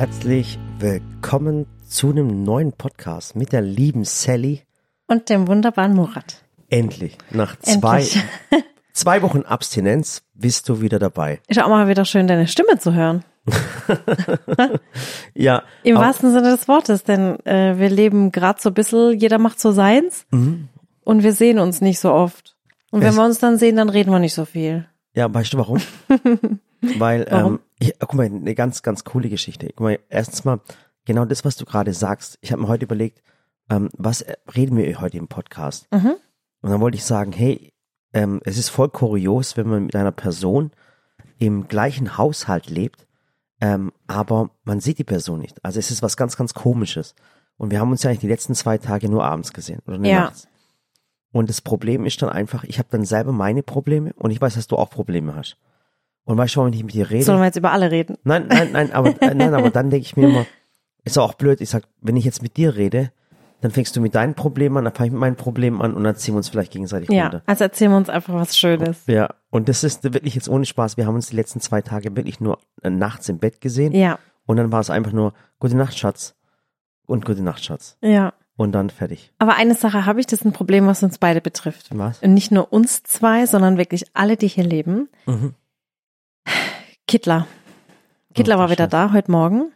Herzlich willkommen zu einem neuen Podcast mit der lieben Sally. Und dem wunderbaren Murat. Endlich, nach zwei, Endlich. zwei Wochen Abstinenz bist du wieder dabei. Ist auch mal wieder schön, deine Stimme zu hören. Ja, Im wahrsten Sinne des Wortes, denn äh, wir leben gerade so ein bisschen, jeder macht so seins und wir sehen uns nicht so oft. Und wenn Mhm. Es- wir uns dann sehen, dann reden wir nicht so viel. ja, weißt du warum? Weil, Warum? ähm, ich, guck mal, eine ganz, ganz coole Geschichte. Guck mal, erstens mal, genau das, was du gerade sagst. Ich habe mir heute überlegt, ähm, was äh, reden wir heute im Podcast? Mhm. Und dann wollte ich sagen, hey, ähm, es ist voll kurios, wenn man mit einer Person im gleichen Haushalt lebt, ähm, aber man sieht die Person nicht. Also es ist was ganz, ganz Komisches. Und wir haben uns ja eigentlich die letzten zwei Tage nur abends gesehen oder Ja. nachts. Und das Problem ist dann einfach, ich habe dann selber meine Probleme und ich weiß, dass du auch Probleme hast. Und weißt du, wenn ich mit dir rede, Sollen wir jetzt über alle reden? Nein, nein, nein, aber, äh, nein, aber dann denke ich mir immer, ist auch blöd, ich sag, wenn ich jetzt mit dir rede, dann fängst du mit deinen Problemen an, dann fange ich mit meinen Problemen an und dann ziehen wir uns vielleicht gegenseitig Ja, runter. also erzählen wir uns einfach was Schönes. Ja, und das ist wirklich jetzt ohne Spaß. Wir haben uns die letzten zwei Tage wirklich nur äh, nachts im Bett gesehen Ja, und dann war es einfach nur Gute Nacht, Schatz und Gute Nacht, Schatz ja. und dann fertig. Aber eine Sache habe ich, das ist ein Problem, was uns beide betrifft. Was? Und nicht nur uns zwei, sondern wirklich alle, die hier leben. Mhm. Kittler. Kittler Ach, war wieder da heute Morgen.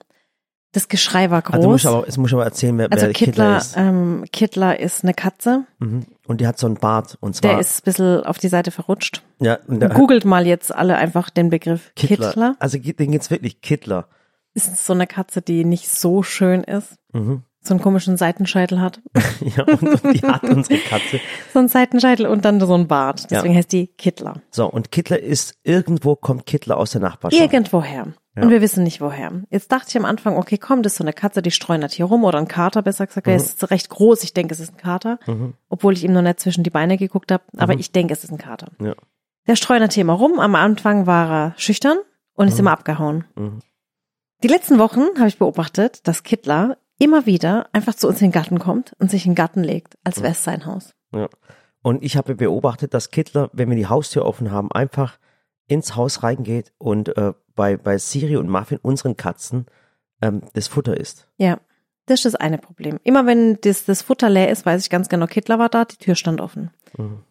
Das Geschrei war groß. Also muss ich aber, jetzt muss ich aber erzählen, wer, Also wer Kittler Kittler, ist. ähm, Kittler ist eine Katze. Mhm. Und die hat so einen Bart und zwar Der ist ein bisschen auf die Seite verrutscht. ja, und der Googelt mal jetzt alle einfach den Begriff Kittler. Kittler. Also den geht's wirklich Kittler. Ist so eine Katze, die nicht so schön ist. Mhm. So einen komischen Seitenscheitel hat. Ja, und, und die hat unsere Katze. So einen Seitenscheitel und dann so ein Bart. Deswegen heißt die Kittler. So, und Kittler ist, irgendwo kommt Kittler aus der Nachbarschaft. Irgendwoher. Und wir wissen nicht woher. Jetzt dachte ich am Anfang, okay, komm, das ist so eine Katze, die streunert hier rum oder ein Kater, besser gesagt. Der ist recht groß. Ich denke, es ist ein Kater. Obwohl ich ihm noch nicht zwischen die Beine geguckt habe. Aber ich denke, es ist ein Kater. Ja. Der streunert hier immer rum. Am Anfang war er schüchtern und ist immer abgehauen. Mhm. Die letzten Wochen habe ich beobachtet, dass Kittler immer wieder einfach zu uns in den Garten kommt und sich in den Garten legt, als wäre es sein Haus. Ja. Und ich habe beobachtet, dass Kittler, wenn wir die Haustür offen haben, einfach ins Haus reingeht und äh, bei, bei Siri und Muffin, unseren Katzen, ähm, das Futter isst. Ja, das ist das eine Problem. Immer wenn das, das Futter leer ist, weiß ich ganz genau, Kittler war da, die Tür stand offen. Mhm.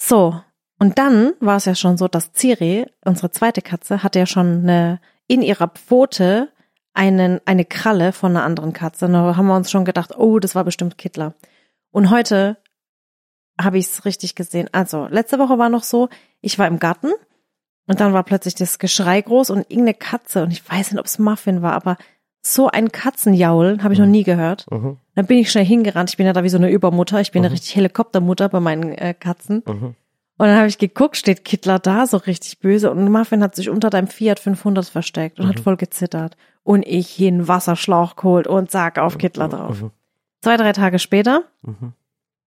So, und dann war es ja schon so, dass Ciri, unsere zweite Katze, hatte ja schon eine, in ihrer Pfote einen, eine Kralle von einer anderen Katze. Und da haben wir uns schon gedacht, oh, das war bestimmt Kittler. Und heute habe ich es richtig gesehen. Also, letzte Woche war noch so, ich war im Garten und dann war plötzlich das Geschrei groß und irgendeine Katze, und ich weiß nicht, ob es Muffin war, aber so ein Katzenjaulen habe ich noch nie gehört. Mhm. Dann bin ich schnell hingerannt. Ich bin ja da wie so eine Übermutter. Ich bin eine richtig Helikoptermutter bei meinen äh, Katzen. Mhm. Und dann habe ich geguckt, steht Kittler da, so richtig böse. Und Muffin hat sich unter deinem Fiat 500 versteckt und hat voll gezittert. Und ich hin, Wasserschlauch geholt und zack, auf Kittler drauf. Mhm. Zwei, drei Tage später Mhm.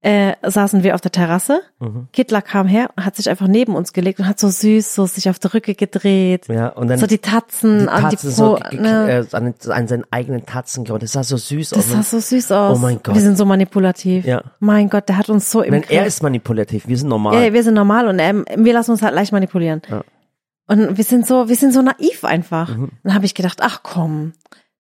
Äh, saßen wir auf der Terrasse. Mhm. Kittler kam her und hat sich einfach neben uns gelegt und hat so süß so sich auf die Rücke gedreht. Ja, und dann so die Tatzen die an Tatzen die so Po. ge- ne? äh, an, an seinen eigenen Tatzen gehauen. Das sah so süß Das aus. sah so süß aus. Oh mein Gott. Wir sind so manipulativ. Ja. Mein Gott, der hat uns so im Griff. er ist manipulativ, wir sind normal. Ja, wir sind normal und ähm, wir lassen uns halt leicht manipulieren. Ja. Und wir sind so, wir sind so naiv einfach. Mhm. Dann habe ich gedacht, ach komm,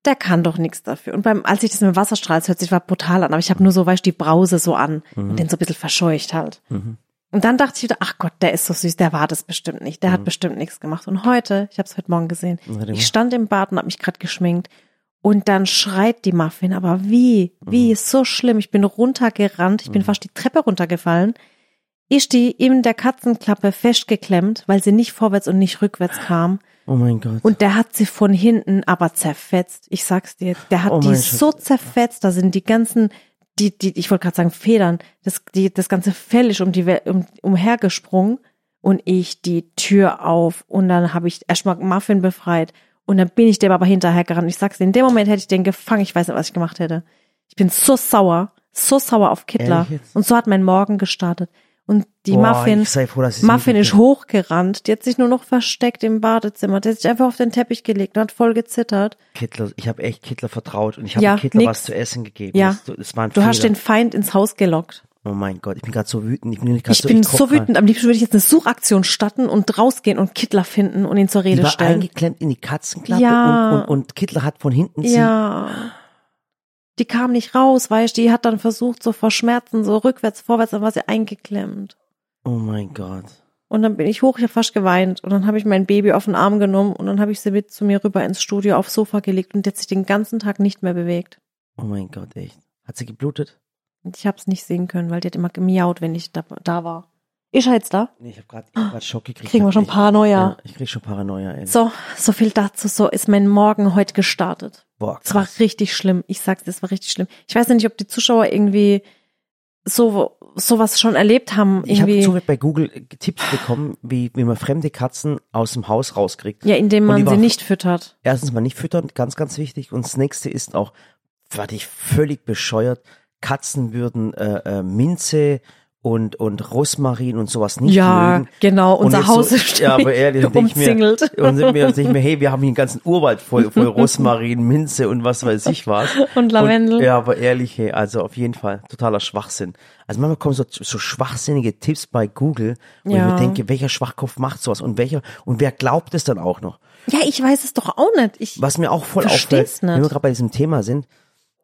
der kann doch nichts dafür. Und beim, als ich das mit dem Wasserstrahl, das hört sich war brutal an, aber ich habe nur so, weißt du, die Brause so an und den so ein bisschen verscheucht halt. Mhm. Und dann dachte ich wieder, ach Gott, der ist so süß, der war das bestimmt nicht, der hat bestimmt nichts gemacht. Und heute, ich habe es heute Morgen gesehen, ich stand im Bad und habe mich gerade geschminkt und dann schreit die Muffin, aber wie, wie, ist so schlimm. Ich bin runtergerannt, ich bin fast die Treppe runtergefallen. Ist die in der Katzenklappe festgeklemmt, weil sie nicht vorwärts und nicht rückwärts kam. Oh mein Gott. Und der hat sie von hinten aber zerfetzt. Ich sag's dir, der hat Oh die Schatz. so zerfetzt, da sind die ganzen, die, die, ich wollte gerade sagen Federn, das, die, das ganze Fell ist um die, um, umhergesprungen und ich die Tür auf und dann habe ich erstmal Muffin befreit und dann bin ich dem aber hinterhergerannt. Ich sag's dir, in dem Moment hätte ich den gefangen, ich weiß nicht, was ich gemacht hätte. Ich bin so sauer, so sauer auf Kittler. Und so hat mein Morgen gestartet. Und die Boah, Muffin, ich ich Muffin ist hochgerannt. Die hat sich nur noch versteckt im Badezimmer. Die hat sich einfach auf den Teppich gelegt und hat voll gezittert. Kittler, ich habe echt Kittler vertraut und ich habe Ja, Kittler nix. was zu essen gegeben. Ja. Das, das war ein Du hast Fehler. den Feind ins Haus gelockt. Oh mein Gott, ich bin gerade so wütend. Ich bin, Ich so, bin koch so wütend. Am liebsten würde ich jetzt eine Suchaktion starten und rausgehen und Kittler finden und ihn zur Die Rede war stellen. eingeklemmt in die Katzenklappe Ja. und, und, und Kittler hat von hinten sie. Die kam nicht raus, weißt du, die hat dann versucht, so vor Schmerzen, so rückwärts, vorwärts, dann war sie eingeklemmt. Oh mein Gott. Und dann bin ich hoch, ich habe fast geweint. Und dann habe ich mein Baby auf den Arm genommen und dann habe ich sie mit zu mir rüber ins Studio aufs Sofa gelegt und hat sich den ganzen Tag nicht mehr bewegt. Oh mein Gott, echt. Hat sie geblutet? Ich habe es nicht sehen können, weil die hat immer gemiaut, wenn ich da, da war. Ist er jetzt da? Nee, ich habe gerade hab grad Schock gekriegt. Kriegen wir schon Paranoia. Ja, ich krieg schon Paranoia, ey. So, so viel dazu. So ist mein Morgen heute gestartet. Boah, Es war krass. richtig schlimm. Ich sag's, dir, es war richtig schlimm. Ich weiß nicht, ob die Zuschauer irgendwie so sowas schon erlebt haben. Ich habe Irgendwie, bei Google äh, Tipps bekommen, wie, wie man fremde Katzen aus dem Haus rauskriegt. ja, indem man sie war- nicht füttert. Erstens mal nicht füttern, ganz, ganz wichtig. Und das nächste ist auch, war ich völlig bescheuert. Katzen würden äh, äh, Minze und, und Rosmarin und sowas nicht ja, mögen. genau. Und Unser jetzt Haus so, ist ja, aber ehrlich, ich mir, umzingelt. und sind wir, denk ich mir, hey, wir haben hier einen ganzen Urwald voll, voll Rosmarin, Minze und was weiß ich was. Und Lavendel. Und, ja, aber ehrlich, hey, also auf jeden Fall totaler Schwachsinn. Also manchmal kommen so, so schwachsinnige Tipps bei Google, wo ich Ja. mir denke, welcher Schwachkopf macht sowas und welcher, und wer glaubt es dann auch noch? Ja, ich weiß es doch auch nicht. Ich, Was mir auch voll auffällt, wenn nicht. wir gerade bei diesem Thema sind,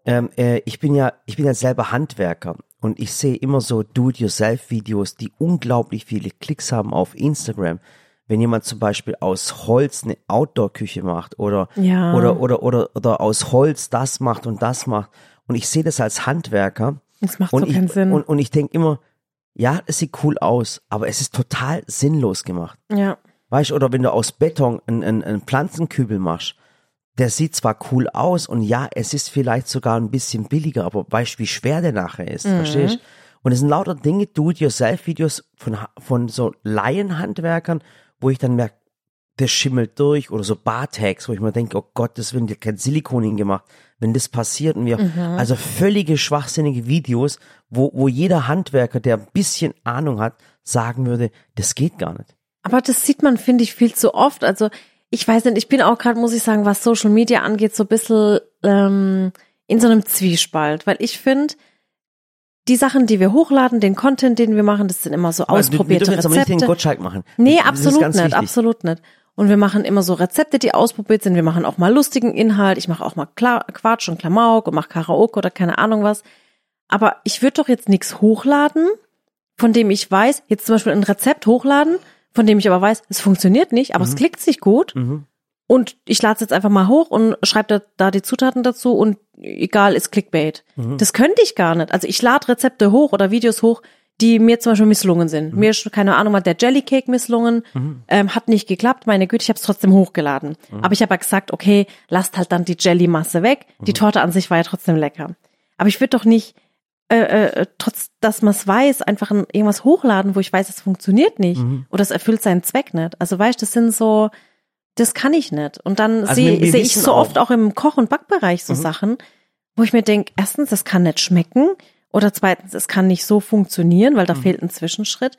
ähm, äh, ich bin ja, ich bin ja selber Handwerker und ich sehe immer so Do-it-yourself-Videos, die unglaublich viele Klicks haben auf Instagram. Wenn jemand zum Beispiel aus Holz eine Outdoor-Küche macht oder, Ja. oder, oder, oder, oder aus Holz das macht und das macht. Und ich sehe das als Handwerker das macht und so keinen ich, Sinn. und, und ich denke immer, ja, es sieht cool aus, aber es ist total sinnlos gemacht. ja. Weißt du, oder wenn du aus Beton einen, einen, einen Pflanzenkübel machst, der sieht zwar cool aus und ja, es ist vielleicht sogar ein bisschen billiger, aber weißt du, wie schwer der nachher ist, verstehst du? Und es sind lauter Dinge, Do-it-yourself-Videos von, von so Laienhandwerkern, wo ich dann merke, das schimmelt durch oder so Bartags, wo ich mir denke, oh Gott, das wird kein Silikon hingemacht. Wenn das passiert und wir, also völlige schwachsinnige Videos, wo, wo jeder Handwerker, der ein bisschen Ahnung hat, sagen würde, das geht gar nicht. Aber das sieht man, finde ich, viel zu oft. Also ich weiß nicht, ich bin auch gerade, muss ich sagen, was Social Media angeht, so ein bisschen ähm, in so einem Zwiespalt. Weil ich finde, die Sachen, die wir hochladen, den Content, den wir machen, das sind immer so Also, wir- wir ausprobierte dürfen jetzt aber nicht den Rezepte. Gottschalk machen. Nee, Das absolut nicht, wichtig. absolut nicht. Und wir machen immer so Rezepte, die ausprobiert sind. Wir machen auch mal lustigen Inhalt. Ich mache auch mal Kla Quatsch und Klamauk und mache Karaoke oder keine Ahnung was. Aber ich würde doch jetzt nichts hochladen, von dem ich weiß, jetzt zum Beispiel ein Rezept hochladen, von dem ich aber weiß, es funktioniert nicht, aber es klickt sich gut. Mhm. Und ich lade es jetzt einfach mal hoch und schreibe da, da die Zutaten dazu und egal, ist Clickbait. Mhm. Das könnte ich gar nicht. Also ich lade Rezepte hoch oder Videos hoch, die mir zum Beispiel misslungen sind. Mhm. Mir ist, keine Ahnung, hat der Jellycake misslungen, ähm, hat nicht geklappt, meine Güte, ich habe es trotzdem hochgeladen. Mhm. Aber ich habe ja gesagt, okay, lasst halt dann die Jellymasse weg. Mhm. Die Torte an sich war ja trotzdem lecker. Aber ich würde doch nicht, äh, äh, trotz dass man es weiß, einfach ein, irgendwas hochladen, wo ich weiß, es funktioniert nicht. Mhm. Oder es erfüllt seinen Zweck nicht. Also weißt, das sind so, das kann ich nicht. Und dann Also sehe seh ich so auch- oft auch im Koch- und Backbereich so Mhm. Sachen, wo ich mir denke, erstens, das kann nicht schmecken. Oder zweitens, es kann nicht so funktionieren, weil da Mhm. fehlt ein Zwischenschritt.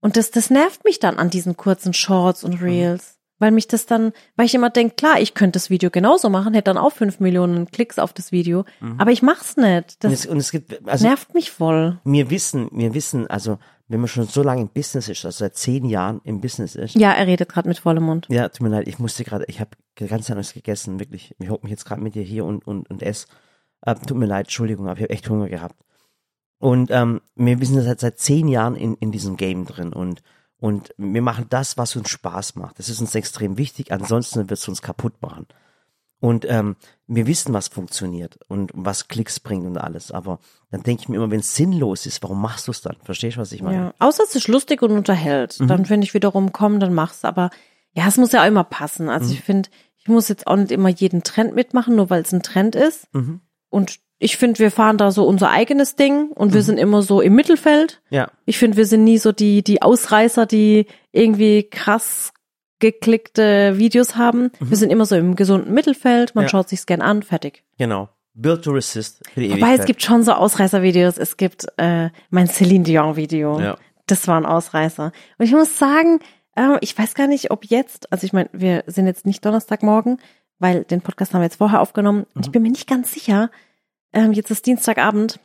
Und das, das nervt mich dann an diesen kurzen Shorts Mhm. und Reels. Weil mich das dann, weil ich immer denke, klar, ich könnte das Video genauso machen, hätte dann auch fünf Millionen Klicks auf das Video. Aber ich mach's nicht. Und Das es, und es gibt, also nervt mich voll. wir wissen, wir wissen, also wenn man schon so lange im Business ist, also seit zehn Jahren im Business ist, Ja, er redet gerade mit vollem Mund. ja, tut mir leid, ich musste gerade, ich habe ganz anders gegessen, wirklich. Ich hocke mich jetzt gerade mit dir hier und, und, und ess. Äh, tut mir leid, Entschuldigung, aber ich habe echt Hunger gehabt. Und ähm, wir sind seit, seit zehn Jahren in, in diesem Game drin und, und wir machen das, was uns Spaß macht. Das ist uns extrem wichtig, ansonsten wird es uns kaputt machen. Und ähm, wir wissen, was funktioniert und was Klicks bringt und alles. Aber dann denke ich mir immer, wenn es sinnlos ist, warum machst du es dann? Verstehst du, was ich meine? Ja. Außer es ist lustig und unterhält. Mhm. Dann finde ich wiederum, komm, dann mach's. Aber ja, es muss ja auch immer passen. Also Mhm. ich finde, ich muss jetzt auch nicht immer jeden Trend mitmachen, nur weil es ein Trend ist. Mhm. Und ich finde, wir fahren da so unser eigenes Ding und Mhm. wir sind immer so im Mittelfeld. Ja. Ich finde, wir sind nie so die, die Ausreißer, die irgendwie krass geklickte Videos haben. Wir sind immer so im gesunden Mittelfeld. Man Mhm. Ja. schaut sich's gern an, fertig. Genau. Build to resist für die Wobei Ewigkeit. es gibt schon so Ausreißer-Videos. Es gibt äh, mein Celine Dion-Video. Ja. Das war ein Ausreißer. Und ich muss sagen, äh, ich weiß gar nicht, ob jetzt, also ich meine, wir sind jetzt nicht Donnerstagmorgen, weil den Podcast haben wir jetzt vorher aufgenommen. Und Mhm. ich bin mir nicht ganz sicher, ähm, jetzt ist Dienstagabend,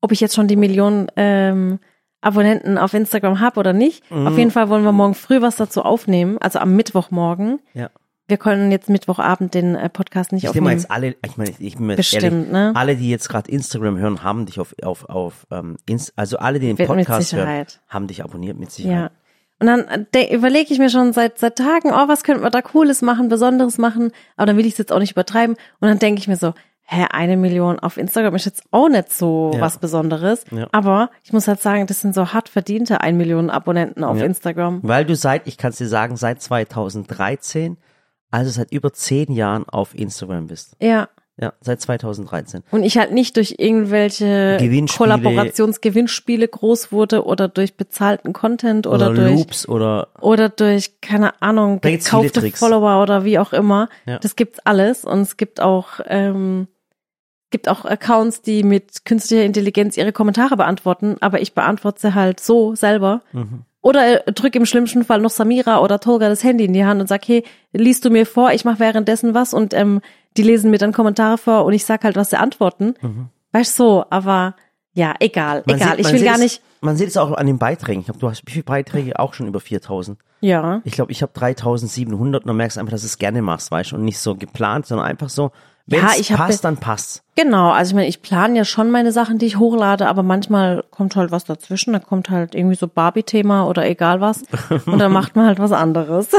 ob ich jetzt schon die Millionen ähm, Abonnenten auf Instagram habe oder nicht. Mhm. Auf jeden Fall wollen wir morgen früh was dazu aufnehmen, also am Mittwochmorgen. Ja. Wir können jetzt Mittwochabend den äh, Podcast nicht Ich nehme aufnehmen. jetzt alle, ich meine, ich bin Bestimmt, ehrlich, ne? alle, die jetzt gerade Instagram hören, haben dich auf, auf, auf, ähm, Inst also alle, die den Wird Podcast hören, haben dich abonniert mit Ja. Sicherheit. Und dann äh, überlege ich mir schon seit seit Tagen, oh, was könnten wir da Cooles machen, Besonderes machen, aber dann will ich es jetzt auch nicht übertreiben. Und dann denke ich mir so, hä, eine Million auf Instagram ist jetzt auch nicht so Ja. was Besonderes. Ja. Aber ich muss halt sagen, das sind so hart verdiente ein Million Abonnenten auf Ja. Instagram. Weil du seit, ich kann es dir sagen, seit 2013, also seit über zehn Jahren auf Instagram bist. Ja. Ja, seit 2013. Und ich halt nicht durch irgendwelche Gewinnspiele. Kollaborationsgewinnspiele groß wurde oder durch bezahlten Content oder, Oder, durch Loops oder oder durch, keine Ahnung, gekaufte. Follower oder wie auch immer. Ja. Das gibt's alles und es gibt auch, ähm, gibt auch Accounts, die mit künstlicher Intelligenz ihre Kommentare beantworten, aber ich beantworte sie halt so selber. Mhm. Oder äh, drück im schlimmsten Fall noch Samira oder Tolga das Handy in die Hand und sag, hey, liest du mir vor, ich mache währenddessen was und ähm, die lesen mir dann Kommentare vor und ich sag halt, was sie antworten. Weißt du, so, aber ja, egal, Mhm. Man egal. sieht- ich will gar es- nicht, Man sieht es auch an den Beiträgen. Ich glaube, du hast wie viele Beiträge? Auch schon über 4000. ja. Ich glaube, ich habe 3700 und dann merkst du einfach, dass du es gerne machst, weißt du, und nicht so geplant, sondern einfach so, wenn Ja, ich passt, dann passt. Genau, also ich meine, ich plane ja schon meine Sachen, die ich hochlade, aber manchmal kommt halt was dazwischen, da kommt halt irgendwie so Barbie-Thema oder egal was und dann macht man halt was anderes.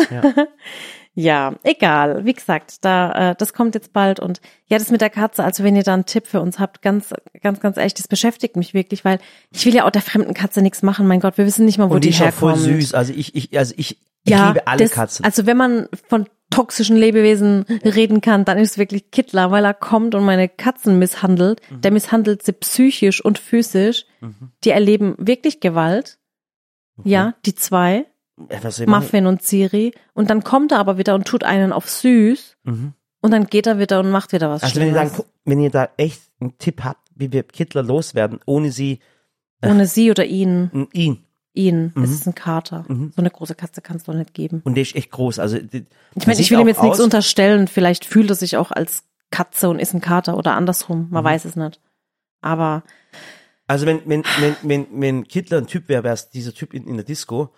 Ja. egal. Wie gesagt, da äh, das kommt jetzt bald und ja, das mit der Katze, also wenn ihr da einen Tipp für uns habt, ganz ganz ganz ehrlich, das beschäftigt mich wirklich, weil ich will ja auch der fremden Katze nichts machen. Mein Gott, wir wissen nicht mal, wo Und die die ist auch voll herkommt. süß. Also ich, ich, also ich, ich Ja, liebe alle das, Katzen. Also wenn man von toxischen Lebewesen reden kann, dann ist es wirklich Kittler, weil er kommt und meine Katzen misshandelt. Mhm. Der misshandelt sie psychisch und physisch. Die erleben wirklich Gewalt. Ja, die zwei, was? Muffin und Siri. Und dann kommt er aber wieder und tut einen auf süß. Mhm. Und dann geht er wieder und macht wieder was Also wenn ihr, dann, wenn ihr da echt einen Tipp habt, wie wir Kittler loswerden, ohne sie, Ohne sie oder ihn. ihn. Ihn. Mhm. Es ist ein Kater. So eine große Katze kannst du doch nicht geben. Und der ist echt groß. Also Ich meine, ich will ihm jetzt nichts aus- unterstellen. Vielleicht fühlt er sich auch als Katze und ist ein Kater oder andersrum. Mhm. Man weiß es nicht. Aber Also wenn, wenn, wenn, wenn, wenn Kittler ein Typ wäre, wäre es dieser Typ in, in der Disco,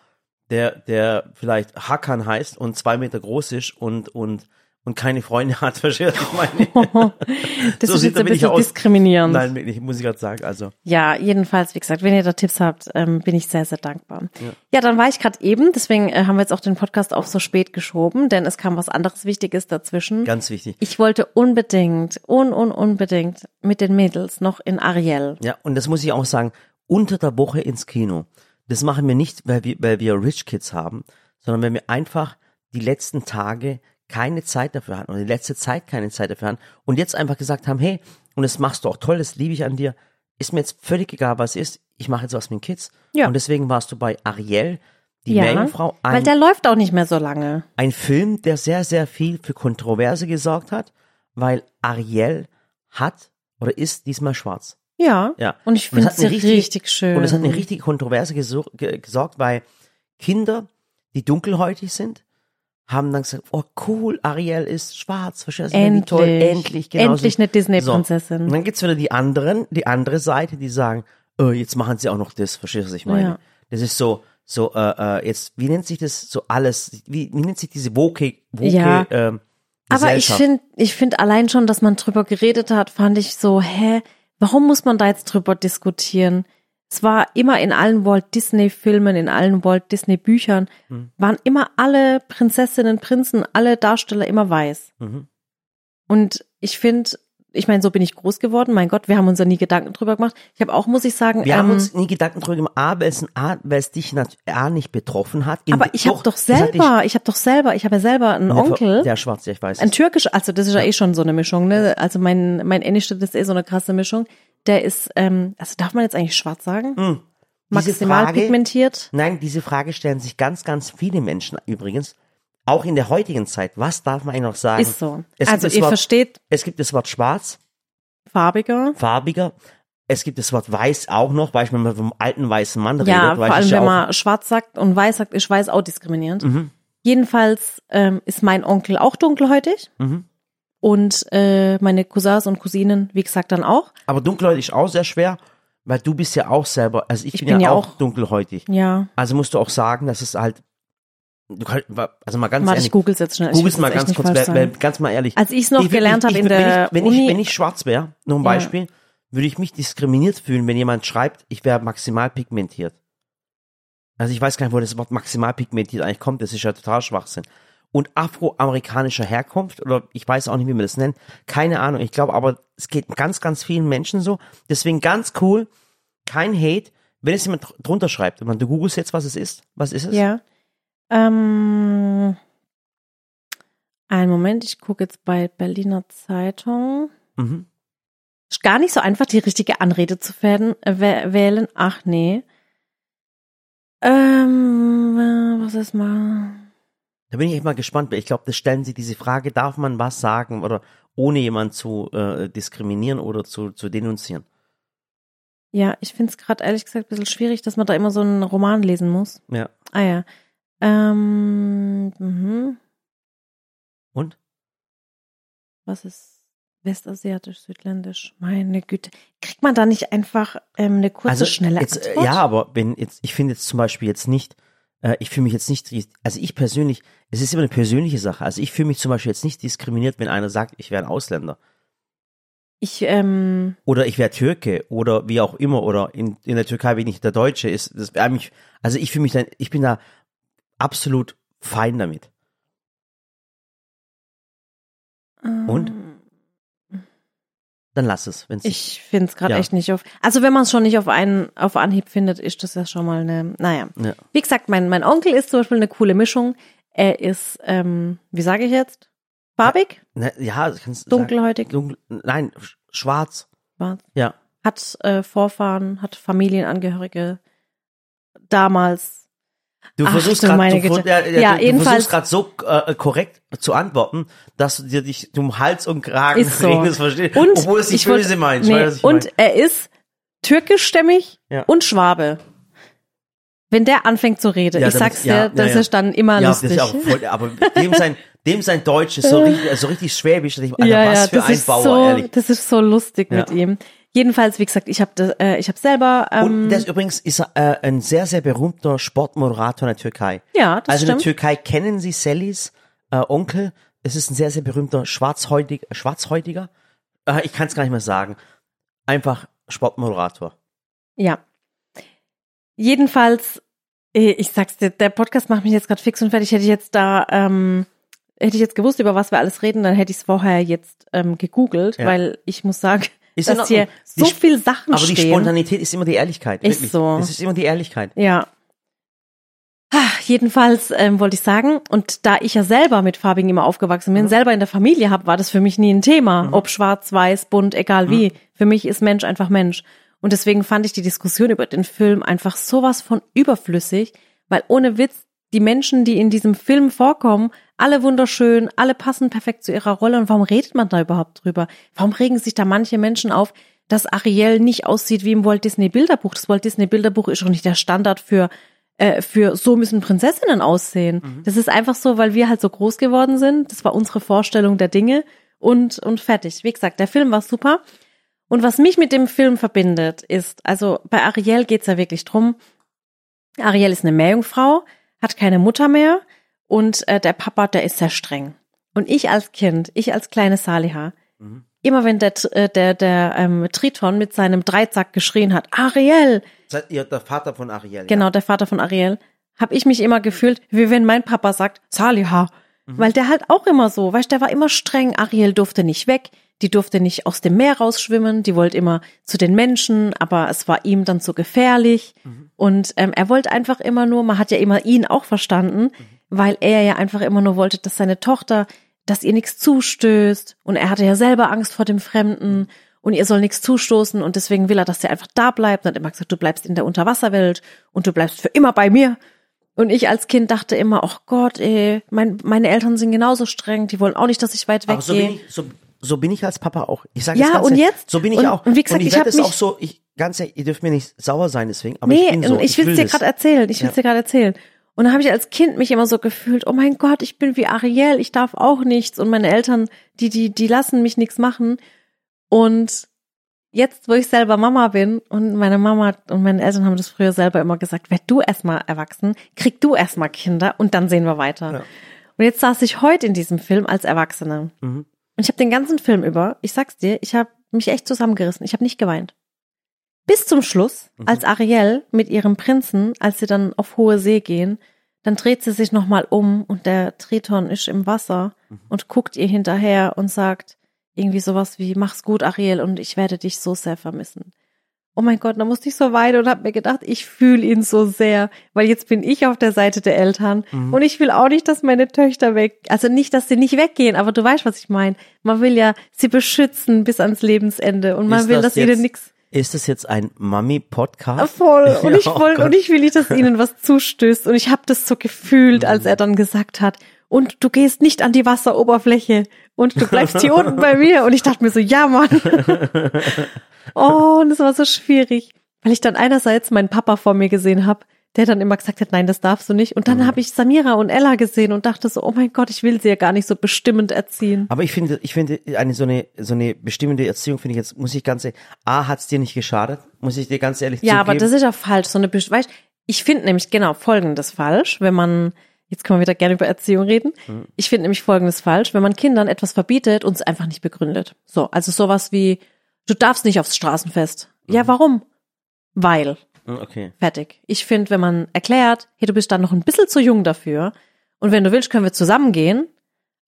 der, der vielleicht Hakan heißt und zwei Meter groß ist und, und, und keine Freunde hat, verstehst du, ich meine? das So ist jetzt ein bisschen aus. diskriminierend. Nein, wirklich, muss ich gerade sagen, also. Ja, jedenfalls, wie gesagt, wenn ihr da Tipps habt, ähm, bin ich sehr, sehr dankbar. Ja, dann war ich gerade eben, deswegen äh, haben wir jetzt auch den Podcast auf so spät geschoben, denn es kam was anderes Wichtiges dazwischen. Ganz wichtig. Ich wollte unbedingt, un, un, unbedingt mit den Mädels noch in Ariel. Ja, und das muss ich auch sagen, unter der Woche ins Kino. Das machen wir nicht, weil wir, weil wir Rich Kids haben, sondern weil wir einfach die letzten Tage keine Zeit dafür hatten oder die letzte Zeit keine Zeit dafür hatten und jetzt einfach gesagt haben, hey, und das machst du auch toll, das liebe ich an dir, ist mir jetzt völlig egal, was ist, ich mache jetzt was mit den Kids. Ja. Und deswegen warst du bei Ariel, die Ja, Meerjungfrau, weil ein, der läuft auch nicht mehr so lange. ein Film, der sehr, sehr viel für Kontroverse gesorgt hat, weil Ariel hat oder ist diesmal schwarz. Ja. Ja. Und ich finde eine richtige- richtig schön. Und es hat eine richtige Kontroverse gesor- ge- gesorgt, weil Kinder, die dunkelhäutig sind, haben dann gesagt, oh cool, Ariel ist schwarz, verstehst du? Endlich. toll, endlich, genau. Endlich so. eine Disney-Prinzessin. So. Und dann gibt's wieder die anderen, die andere Seite, die sagen, oh, jetzt machen sie auch noch das, verstehst du, was ich meine? Ja. Das ist so, so, äh, äh, jetzt, wie nennt sich das so alles, wie, wie nennt sich diese Woke, Woke, Ja. ähm, Aber ich finde, ich finde allein schon, dass man drüber geredet hat, fand ich so, hä, warum muss man da jetzt drüber diskutieren? Es war immer in allen Walt Disney Filmen, in allen Walt Disney Büchern, Hm. waren immer alle Prinzessinnen, Prinzen, alle Darsteller immer weiß. Mhm. Und ich finde, ich meine, so bin ich groß geworden. Mein Gott, wir haben uns da nie Gedanken drüber gemacht. Ich habe auch, muss ich sagen, Wir ähm, haben uns nie Gedanken drüber gemacht, A, weil es, A, weil es dich A nicht betroffen hat. In- aber ich habe doch das selber, ich habe doch selber, ich habe ja selber einen Onkel. Der schwarz, ja, ich weiß. Ein türkisch, also das ist ja eh schon so eine Mischung, ne? Also mein, mein Ennische, ist eh so eine krasse Mischung. Der ist, ähm, also darf man jetzt eigentlich schwarz sagen? Hm. Diese Maximal Frage- pigmentiert. Nein, diese Frage stellen sich ganz, ganz viele Menschen übrigens. Auch in der heutigen Zeit. Was darf man eigentlich noch sagen? Ist so. Es also ihr Wort, versteht Es gibt das Wort schwarz, farbiger. farbiger. Es gibt das Wort weiß auch noch, weil ich mal vom alten weißen Mann Ja, redet. vor allem ja wenn auch- man schwarz sagt und weiß sagt, ist weiß auch diskriminierend. Mhm. Jedenfalls ähm, ist mein Onkel auch dunkelhäutig. Mhm. Und äh, meine Cousins und Cousinen, wie gesagt, dann auch. Aber dunkelhäutig ist auch sehr schwer, weil du bist ja auch selber, also ich, Ich bin, bin ja, ja auch, auch- dunkelhäutig. Ja. Also musst du auch sagen, dass es halt, du kannst, also mal ganz Warte, ehrlich, ich google's jetzt schnell. Will's mal ganz kurz, wer, sagen. ganz mal ehrlich. Als ich's noch Ich gelernt habe in der wenn ich, wenn Uni, ich, wenn ich schwarz wäre, nur ein Ja. Beispiel, würde ich mich diskriminiert fühlen, wenn jemand schreibt, ich wäre maximal pigmentiert. Also ich weiß gar nicht, wo das Wort maximal pigmentiert eigentlich kommt, das ist ja total Schwachsinn. Und afroamerikanischer Herkunft, oder ich weiß auch nicht, wie man das nennt, keine Ahnung. Ich glaube aber, es geht ganz, ganz vielen Menschen so. Deswegen ganz cool, kein Hate, wenn es jemand dr- drunter schreibt. Meine, du googelst jetzt, was es ist. Was ist es? Ja. Ähm, einen Moment, ich gucke jetzt bei Berliner Zeitung. Mhm. Ist gar nicht so einfach, die richtige Anrede zu äh, wä- wählen. Ach nee. Ähm, äh, was ist mal? Da bin ich echt mal gespannt, weil ich glaube, das stellen sie diese Frage, darf man was sagen oder ohne jemand zu äh, diskriminieren oder zu, zu denunzieren? Ja, ich finde es gerade ehrlich gesagt ein bisschen schwierig, dass man da immer so einen Roman lesen muss. Ja. Ah ja. Ähm, mhm. Und? Was ist westasiatisch, südländisch? Meine Güte. Kriegt man da nicht einfach ähm, eine kurze, schnelle jetzt, äh, Antwort? Ja, aber wenn jetzt, ich finde jetzt zum Beispiel jetzt nicht, äh, ich fühle mich jetzt nicht, also ich persönlich, es ist immer eine persönliche Sache. Also ich fühle mich zum Beispiel jetzt nicht diskriminiert, wenn einer sagt, ich wäre ein Ausländer. Ich, ähm, Oder ich wäre Türke oder wie auch immer oder in, in der Türkei bin ich der Deutsche ist. Das also ich fühle mich dann, ich bin da absolut fein damit. Und? Dann lass es, wenn es Ich finde es gerade Ja. echt nicht auf. Also wenn man es schon nicht auf einen auf Anhieb findet, ist das ja schon mal eine. Naja. Ja. Wie gesagt, mein, mein Onkel ist zum Beispiel eine coole Mischung. Er ist, ähm, wie sage ich jetzt? Farbig? Na, ja, kannst du Dunkelhäutig? Dunkel, nein, sch- schwarz. Schwarz? Ja. Hat äh, Vorfahren, hat Familienangehörige damals. Du Ach, versuchst gerade du, ja, ja, du, du versuchst gerade so äh, korrekt zu antworten, dass du dir dich um Hals und Kragen Ist so. redest, verstehst, Und obwohl es nicht böse meinst. Nee, und mein? er ist türkischstämmig Ja. und Schwabe. Wenn der anfängt zu reden, Ja, ich sag's dir, das ja, ja. ist dann immer ja, lustig. Das ist voll, aber dem sein, dem sein Deutsch ist so richtig, so richtig schwäbisch. dass ich- Alter, ja, was für das ein ist Bauer, so, ehrlich. das ist so lustig mit ihm. Jedenfalls, wie gesagt, ich habe äh, ich habe selber ähm, Und das übrigens ist äh, ein sehr, sehr berühmter Sportmoderator in der Türkei. ja, das also in der stimmt. Türkei kennen Sie Sallys äh, Onkel. Es ist ein sehr, sehr berühmter Schwarzhäutig, Schwarzhäutiger. Äh, ich kann es gar nicht mehr sagen. Einfach Sportmoderator. Ja. Jedenfalls, äh, ich sag's dir, der Podcast macht mich jetzt gerade fix und fertig. Hätte ich jetzt da, ähm, hätte ich jetzt gewusst, über was wir alles reden, dann hätte ich es vorher jetzt ähm, gegoogelt, Ja. weil ich muss sagen, Ist dass hier so Die- viel Sachen Aber die stehen. Spontanität ist immer die Ehrlichkeit. Ist wirklich. so. Es ist immer die Ehrlichkeit. Ja. Ah, Jedenfalls ähm, wollte ich sagen, und da ich ja selber mit Farbigen immer aufgewachsen Mhm. bin, selber in der Familie habe, war das für mich nie ein Thema. Ob schwarz, weiß, bunt, egal Mhm. wie. Für mich ist Mensch einfach Mensch. Und deswegen fand ich die Diskussion über den Film einfach sowas von überflüssig, weil ohne Witz, die Menschen, die in diesem Film vorkommen, alle wunderschön, alle passen perfekt zu ihrer Rolle. Und warum redet man da überhaupt drüber? Warum regen sich da manche Menschen auf, dass Ariel nicht aussieht wie im Walt Disney Bilderbuch? Das Walt Disney Bilderbuch ist doch nicht der Standard für äh, für so müssen Prinzessinnen aussehen. Das ist einfach so, weil wir halt so groß geworden sind. Das war unsere Vorstellung der Dinge und und fertig. Wie gesagt, der Film war super. Und was mich mit dem Film verbindet, ist, also bei Ariel geht's ja wirklich drum. Ariel ist eine Meerjungfrau, hat keine Mutter mehr und äh, der Papa, der ist sehr streng. Und ich als Kind, ich als kleine Saliha, Mhm. immer wenn der äh, der der ähm, Triton mit seinem Dreizack geschrien hat, Ariel, Seid ihr der Vater von Ariel? genau der Vater von Ariel, habe ich mich immer gefühlt, wie wenn mein Papa sagt, Saliha, weil der halt auch immer so, weißt, der war immer streng. Ariel durfte nicht weg, die durfte nicht aus dem Meer rausschwimmen, die wollte immer zu den Menschen, aber es war ihm dann zu gefährlich. Und ähm, er wollte einfach immer nur, man hat ja immer ihn auch verstanden, weil er ja einfach immer nur wollte, dass seine Tochter, dass ihr nichts zustößt. Und er hatte ja selber Angst vor dem Fremden und ihr soll nichts zustoßen und deswegen will er, dass sie einfach da bleibt. Und hat immer gesagt, du bleibst in der Unterwasserwelt und du bleibst für immer bei mir. Und ich als Kind dachte immer, ach Gott, ey, mein, meine Eltern sind genauso streng, die wollen auch nicht, dass ich weit Aber so bin weggehe. ich, so, so bin ich als Papa auch. Ich sage Ja, ganz und jetzt? so bin ich Und- auch. und wie gesagt, ich, ich werde hab es auch so, ich, ganz ehrlich, ihr dürft mir nicht sauer sein deswegen, aber nee, ich bin so. und ich will es dir gerade erzählen. Ich will es Ja. dir gerade erzählen. Und dann habe ich als Kind mich immer so gefühlt, oh mein Gott, ich bin wie Ariel, ich darf auch nichts. Und meine Eltern, die, die, die lassen mich nichts machen. Und jetzt, wo ich selber Mama bin und meine Mama und meine Eltern haben das früher selber immer gesagt, werd du erstmal erwachsen, krieg du erstmal Kinder und dann sehen wir weiter. Ja. Und jetzt saß ich heute in diesem Film als Erwachsene. Mhm. Und ich habe den ganzen Film über, ich sag's dir, ich habe mich echt zusammengerissen. Ich habe nicht geweint. Bis zum Schluss, Mhm. als Ariel mit ihrem Prinzen, als sie dann auf hohe See gehen, dann dreht sie sich nochmal um und der Triton ist im Wasser Mhm. und guckt ihr hinterher und sagt irgendwie sowas wie, mach's gut, Ariel, und ich werde dich so sehr vermissen. Oh mein Gott, da musste ich so weinen und habe mir gedacht, ich fühle ihn so sehr, weil jetzt bin ich auf der Seite der Eltern Mhm. und ich will auch nicht, dass meine Töchter weg, also nicht, dass sie nicht weggehen, aber du weißt, was ich meine. Man will ja sie beschützen bis ans Lebensende und man Ist will, das dass ihnen nichts Ist es jetzt ein Mami-Podcast? voll und ich oh voll Gott. und ich will nicht, dass ihnen was zustößt und ich habe das so gefühlt, als er dann gesagt hat, und du gehst nicht an die Wasseroberfläche und du bleibst hier unten bei mir und ich dachte mir so, ja Mann. oh, und das war so schwierig, weil ich dann einerseits meinen Papa vor mir gesehen habe, der dann immer gesagt hat, nein, das darfst du nicht und dann habe ich Samira und Ella gesehen und dachte so, oh mein Gott, ich will sie ja gar nicht so bestimmend erziehen. Aber ich finde, ich finde eine so eine so eine bestimmende Erziehung finde ich jetzt muss ich ganz ehrlich, a hat's dir nicht geschadet, muss ich dir ganz ehrlich Ja, zugeben. aber das ist ja falsch. So eine, weißt, ich finde nämlich genau Folgendes falsch, wenn man, jetzt können wir wieder gerne über Erziehung reden. Mhm. Ich finde nämlich Folgendes falsch, wenn man Kindern etwas verbietet und es einfach nicht begründet. So, also sowas wie, du darfst nicht aufs Straßenfest. Mhm. Ja, warum? Weil. Hm, okay. Fertig. Ich finde, wenn man erklärt, hey, du bist dann noch ein bisschen zu jung dafür und wenn du willst, können wir zusammen gehen,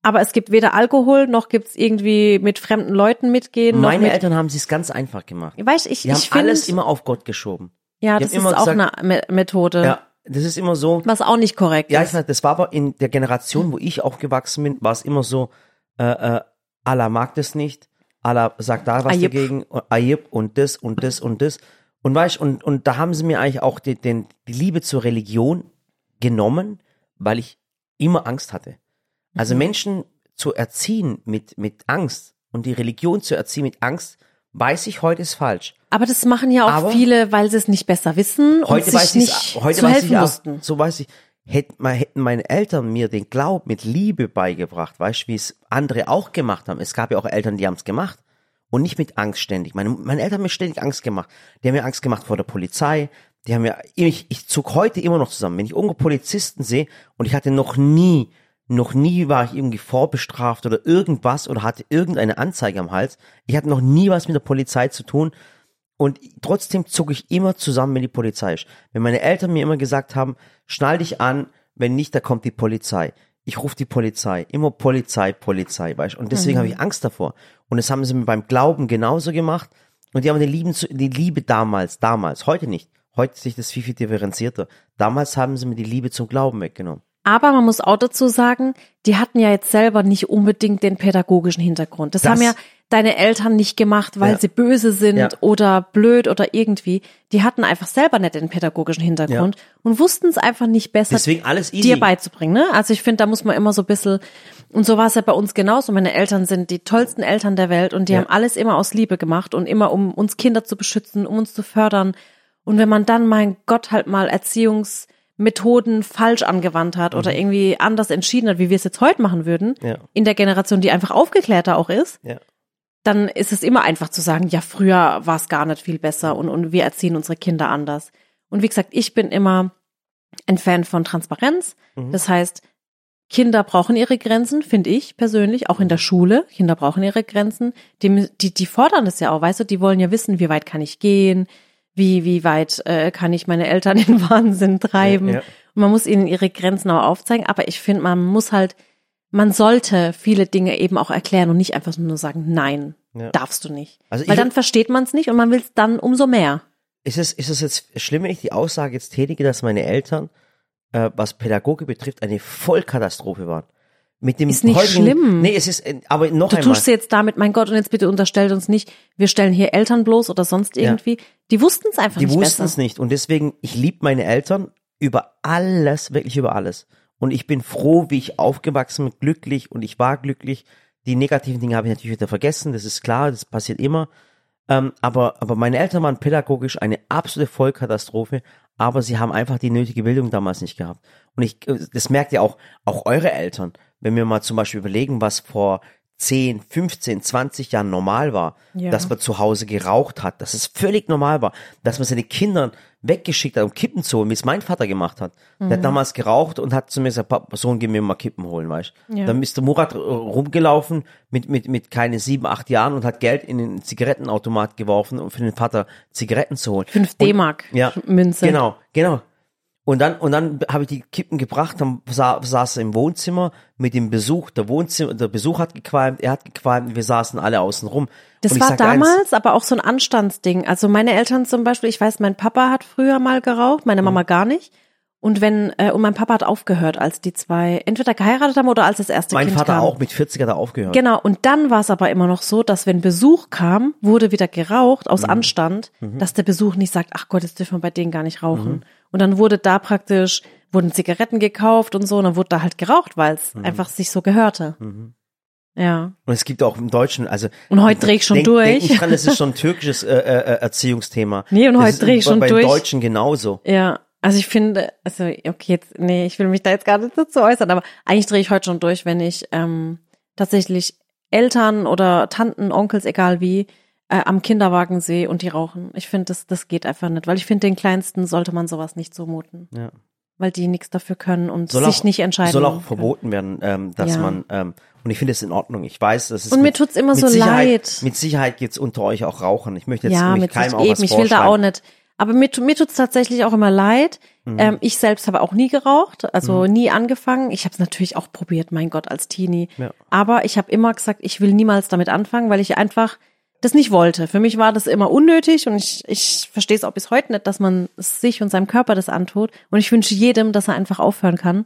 aber es gibt weder Alkohol, noch gibt's irgendwie mit fremden Leuten mitgehen. Meine mit, Eltern haben es ganz einfach gemacht. Weißt, ich, Die haben ich finde, alles immer auf Gott geschoben. ja, die das haben ist immer auch gesagt- eine Me Methode. Ja, das ist immer so. Was auch nicht korrekt Ja, ist. sag, das war aber in der Generation, wo ich aufgewachsen bin, war es immer so, äh, äh, Allah mag das nicht, Allah sagt da was Ayib. dagegen, Ayib und das und das und das. Und weißt, und, und da haben sie mir eigentlich auch die, den, die Liebe zur Religion genommen, weil ich immer Angst hatte. Mhm. Also Menschen zu erziehen mit, mit Angst und die Religion zu erziehen mit Angst, weiß ich heute ist falsch. Aber das machen ja auch Aber- viele, weil sie es nicht besser wissen Heute und sich weiß ich, nicht heute zu weiß helfen ich auch, mussten. so weiß ich, hätten, hätten meine Eltern mir den Glauben mit Liebe beigebracht, weißt du, wie es andere auch gemacht haben. Es gab ja auch Eltern, die haben es gemacht. Und nicht mit Angst ständig. Meine, meine Eltern haben mir ständig Angst gemacht. Die haben mir Angst gemacht vor der Polizei. Die haben mir, ich, ich zog heute immer noch zusammen. Wenn ich irgendwo Polizisten sehe und ich hatte noch nie, noch nie war ich irgendwie vorbestraft oder irgendwas oder hatte irgendeine Anzeige am Hals. Ich hatte noch nie was mit der Polizei zu tun. Und trotzdem zog ich immer zusammen, wenn die Polizei ist. Wenn meine Eltern mir immer gesagt haben, schnall dich an, wenn nicht, da kommt die Polizei. Ich rufe die Polizei. Immer Polizei, Polizei, weißt du. Und deswegen habe ich Angst davor. Und das haben sie mir beim Glauben genauso gemacht. Und die haben die Liebe, zu- die Liebe damals, damals, heute nicht. Heute ich das viel, viel differenzierter. Damals haben sie mir die Liebe zum Glauben weggenommen. Aber man muss auch dazu sagen, die hatten ja jetzt selber nicht unbedingt den pädagogischen Hintergrund. Das, Das- haben ja deine Eltern nicht gemacht, weil Ja. sie böse sind Ja. oder blöd oder irgendwie. Die hatten einfach selber nicht den pädagogischen Hintergrund und wussten es einfach nicht besser, Deswegen alles easy. dir beizubringen. Ne? Also ich finde, da muss man immer so ein bisschen, und so war es ja bei uns genauso. Meine Eltern sind die tollsten Eltern der Welt und die Ja. haben alles immer aus Liebe gemacht und immer um uns Kinder zu beschützen, um uns zu fördern. Und wenn man dann, mein Gott, halt mal Erziehungsmethoden falsch angewandt hat oder irgendwie anders entschieden hat, wie wir es jetzt heute machen würden, Mhm. Ja. in der Generation, die einfach aufgeklärter auch ist, Ja. Dann ist es immer einfach zu sagen, ja, früher war es gar nicht viel besser und, und wir erziehen unsere Kinder anders. Und wie gesagt, ich bin immer ein Fan von Transparenz. Mhm. Das heißt, Kinder brauchen ihre Grenzen, finde ich persönlich, auch in der Schule. Kinder brauchen ihre Grenzen. Die, die, die fordern das ja auch, weißt du, die wollen ja wissen, wie weit kann ich gehen, wie, wie weit äh, kann ich meine Eltern in Wahnsinn treiben. Ja, ja. Und man muss ihnen ihre Grenzen auch aufzeigen. Aber ich finde, man muss halt, man sollte viele Dinge eben auch erklären und nicht einfach nur sagen, nein, Ja. darfst du nicht. Also Weil dann versteht man es nicht und man will es dann umso mehr. Ist es, ist es jetzt schlimm, wenn ich die Aussage jetzt tätige, dass meine Eltern, äh, was Pädagogik betrifft, eine Vollkatastrophe waren? Mit dem Ist nicht heutigen- schlimm. Nee, es ist, äh, aber noch Du einmal. tust jetzt damit, mein Gott, und jetzt bitte unterstellt uns nicht, wir stellen hier Eltern bloß oder sonst irgendwie. Die wussten es einfach Die nicht wussten besser. es nicht. Und deswegen, ich liebe meine Eltern über alles, wirklich über alles. Und ich bin froh, wie ich aufgewachsen bin, glücklich und ich war glücklich. Die negativen Dinge habe ich natürlich wieder vergessen, das ist klar, das passiert immer. Ähm, aber, aber meine Eltern waren pädagogisch eine absolute Vollkatastrophe, aber sie haben einfach die nötige Bildung damals nicht gehabt. Und ich, das merkt ihr auch, auch eure Eltern, wenn wir mal zum Beispiel überlegen, was vor 10, 15, 20 Jahren normal war, Ja. dass man zu Hause geraucht hat, dass es völlig normal war, dass man seine Kinder weggeschickt hat, um Kippen zu holen, wie es mein Vater gemacht hat. Der Mhm. hat damals geraucht und hat zu mir gesagt, Papa, Sohn, geh mir mal Kippen holen, weißt Ja. Dann ist der Murat äh, rumgelaufen mit, mit, mit keine sieben, acht Jahren und hat Geld in den Zigarettenautomat geworfen, um für den Vater Zigaretten zu holen. 5 Und- D-Mark ja, Münze. Genau, genau. Und dann, und dann habe ich die Kippen gebracht, dann sa saß er im Wohnzimmer mit dem Besuch, der Wohnzimmer, der Besuch hat gequalmt, er hat gequalmt, wir saßen alle außen rum. Das war sag eins, damals aber auch so ein Anstandsding. Also meine Eltern zum Beispiel, ich weiß, mein Papa hat früher mal geraucht, meine Mhm. Mama gar nicht. Und wenn, äh, und mein Papa hat aufgehört, als die zwei entweder geheiratet haben oder als das erste mein Kind Vater kam. auch mit 40 hat er aufgehört. Genau, und dann war es aber immer noch so, dass wenn Besuch kam, wurde wieder geraucht Mhm. aus Anstand, dass der Besuch nicht sagt, ach Gott, jetzt dürfen wir bei denen gar nicht rauchen. Mhm. Und dann wurde da praktisch, wurden Zigaretten gekauft und so, und dann wurde da halt geraucht, weil es Mhm. einfach sich so gehörte. Ja. Und es gibt auch im Deutschen, also. Und heute dreh ich schon denk, durch. Denk nicht dran, das ist schon ein türkisches äh, äh, Erziehungsthema. Nee, und heute ist dreh ich bei- schon beim durch. Deutschen genauso. Ja, also ich finde, also okay, jetzt, nee, ich will mich da jetzt gar nicht dazu äußern, aber eigentlich drehe ich heute schon durch, wenn ich ähm, tatsächlich Eltern oder Tanten, Onkels, egal wie, äh, am Kinderwagen sehe und die rauchen. Ich finde, das, das geht einfach nicht, weil ich finde, den Kleinsten sollte man sowas nicht zumuten, Ja. weil die nichts dafür können und Soll sich auch, nicht entscheiden. Soll auch können. verboten werden, ähm, dass Ja. man, ähm, und ich finde es in Ordnung. Ich weiß, das ist Und mir mit- tut's immer so Sicherheit, leid. Mit Sicherheit gibt's unter euch auch Rauchern. Ich möchte jetzt ja, mit keinem auch was eben. Ich will da auch nicht. Aber mir, mir tut's tatsächlich auch immer leid. Mhm. Ähm, ich selbst habe auch nie geraucht, also nie angefangen. Ich habe es natürlich auch probiert, mein Gott, als Teenie. Ja. Aber ich habe immer gesagt, ich will niemals damit anfangen, weil ich einfach das nicht wollte. Für mich war das immer unnötig und ich, ich verstehe es auch bis heute nicht, dass man sich und seinem Körper das antut. Und ich wünsche jedem, dass er einfach aufhören kann,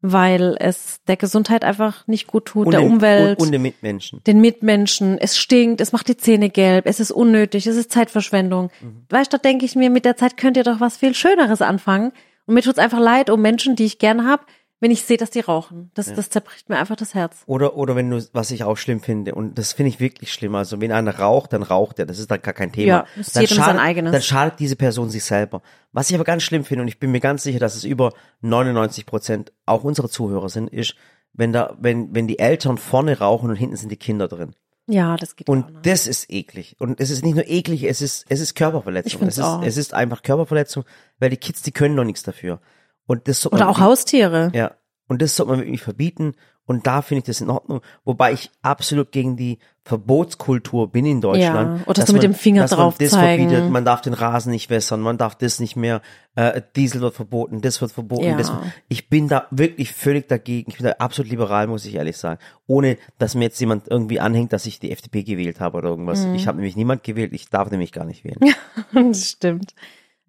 weil es der Gesundheit einfach nicht gut tut, Und der den, Umwelt Und, und den Mitmenschen. den Mitmenschen, es stinkt, es macht die Zähne gelb, es ist unnötig, es ist Zeitverschwendung. Mhm. Weißt du, da denke ich mir, mit der Zeit könnt ihr doch was viel Schöneres anfangen. Und mir tut's einfach leid um Menschen, die ich gern hab, wenn ich sehe, dass die rauchen. Das, das zerbricht mir einfach das Herz. Oder, oder wenn du, was ich auch schlimm finde, und das finde ich wirklich schlimm, also wenn einer raucht, dann raucht er, das ist dann gar kein Thema. Ja, ist dann jedem sein schadet, eigenes. Dann schadet diese Person sich selber. Was ich aber ganz schlimm finde, und ich bin mir ganz sicher, dass es über 99 Prozent auch unsere Zuhörer sind, ist, wenn da, wenn, wenn die Eltern vorne rauchen und hinten sind die Kinder drin. Ja, das geht Und nicht. das ist eklig. Und es ist nicht nur eklig, es ist, es ist Körperverletzung. Ich es ist, auch. es ist einfach Körperverletzung, weil die Kids, die können noch nichts dafür. Und das sollte Oder man auch Haustiere. ja, und das sollte man wirklich verbieten. Und da finde ich das in Ordnung. Wobei ich absolut gegen die Verbotskultur bin in Deutschland. Ja, oder dass so mit man- dem Finger dass drauf man das zeigen. verbietet, man darf den Rasen nicht wässern, man darf das nicht mehr, äh, Diesel wird verboten, das wird verboten. Ja. Das, ich bin da wirklich völlig dagegen. Ich bin da absolut liberal, muss ich ehrlich sagen. Ohne, dass mir jetzt jemand irgendwie anhängt, dass ich die FDP gewählt habe oder irgendwas. Mhm. Ich habe nämlich niemand gewählt, ich darf nämlich gar nicht wählen. das stimmt.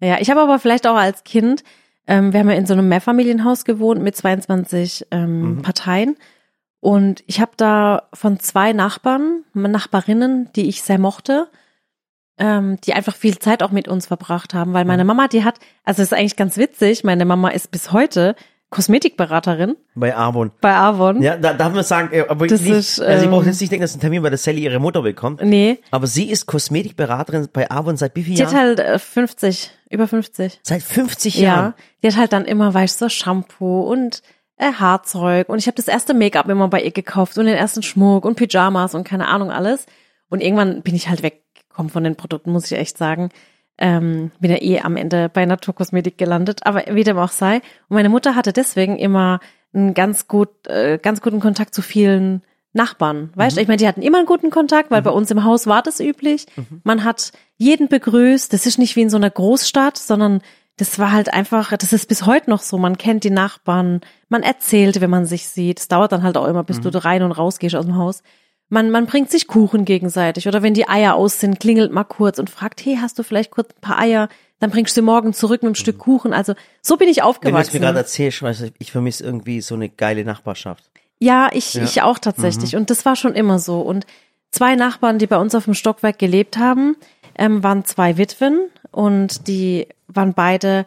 Ja, ich habe aber vielleicht auch als Kind, ähm, wir haben ja in so einem Mehrfamilienhaus gewohnt mit 22 ähm, Mhm. Parteien. Und ich habe da von zwei Nachbarn, Nachbarinnen, die ich sehr mochte, ähm, die einfach viel Zeit auch mit uns verbracht haben, weil Mhm. meine Mama, die hat, also ist eigentlich ganz witzig, meine Mama ist bis heute Kosmetikberaterin Bei Avon. bei Avon. Ja, da darf man sagen, äh, aber Das nicht, ist, also ich ähm, brauche jetzt nicht denken, dass ein Termin bei der Sally ihre Mutter bekommt. Nee, Aber sie ist Kosmetikberaterin bei Avon seit wie vielen die hat Jahren? halt äh, 50, über 50. Seit 50 Ja, Jahren. die hat halt dann immer, weißt du, so Shampoo und äh, Haarzeug und ich habe das erste Make-up immer bei ihr gekauft und den ersten Schmuck und Pyjamas und keine Ahnung alles. Und irgendwann bin ich halt weggekommen von den Produkten, muss ich echt sagen. Ähm, bin ja eh am Ende bei Naturkosmetik gelandet, aber wie dem auch sei. Und meine Mutter hatte deswegen immer einen ganz gut, äh, ganz guten Kontakt zu vielen Nachbarn. Weißt du, ich meine, die hatten immer einen guten Kontakt, weil bei uns im Haus war das üblich. Man hat jeden begrüßt. Das ist nicht wie in so einer Großstadt, sondern das war halt einfach, das ist bis heute noch so. Man kennt die Nachbarn, man erzählt, wenn man sich sieht. Es dauert dann halt auch immer, bis du rein und raus gehst aus dem Haus. Man, man bringt sich Kuchen gegenseitig. Oder wenn die Eier aus sind, klingelt mal kurz und fragt, hey, hast du vielleicht kurz ein paar Eier? Dann bringst du sie morgen zurück mit einem Stück Kuchen. Also so bin ich Wenn du es aufgewachsen. mir gerade erzählst, weißt du, ich vermisse irgendwie so eine geile Nachbarschaft. Ja, ich, Ja. ich auch tatsächlich. Und das war schon immer so. Und zwei Nachbarn, die bei uns auf dem Stockwerk gelebt haben, ähm, waren zwei Witwen und die waren beide,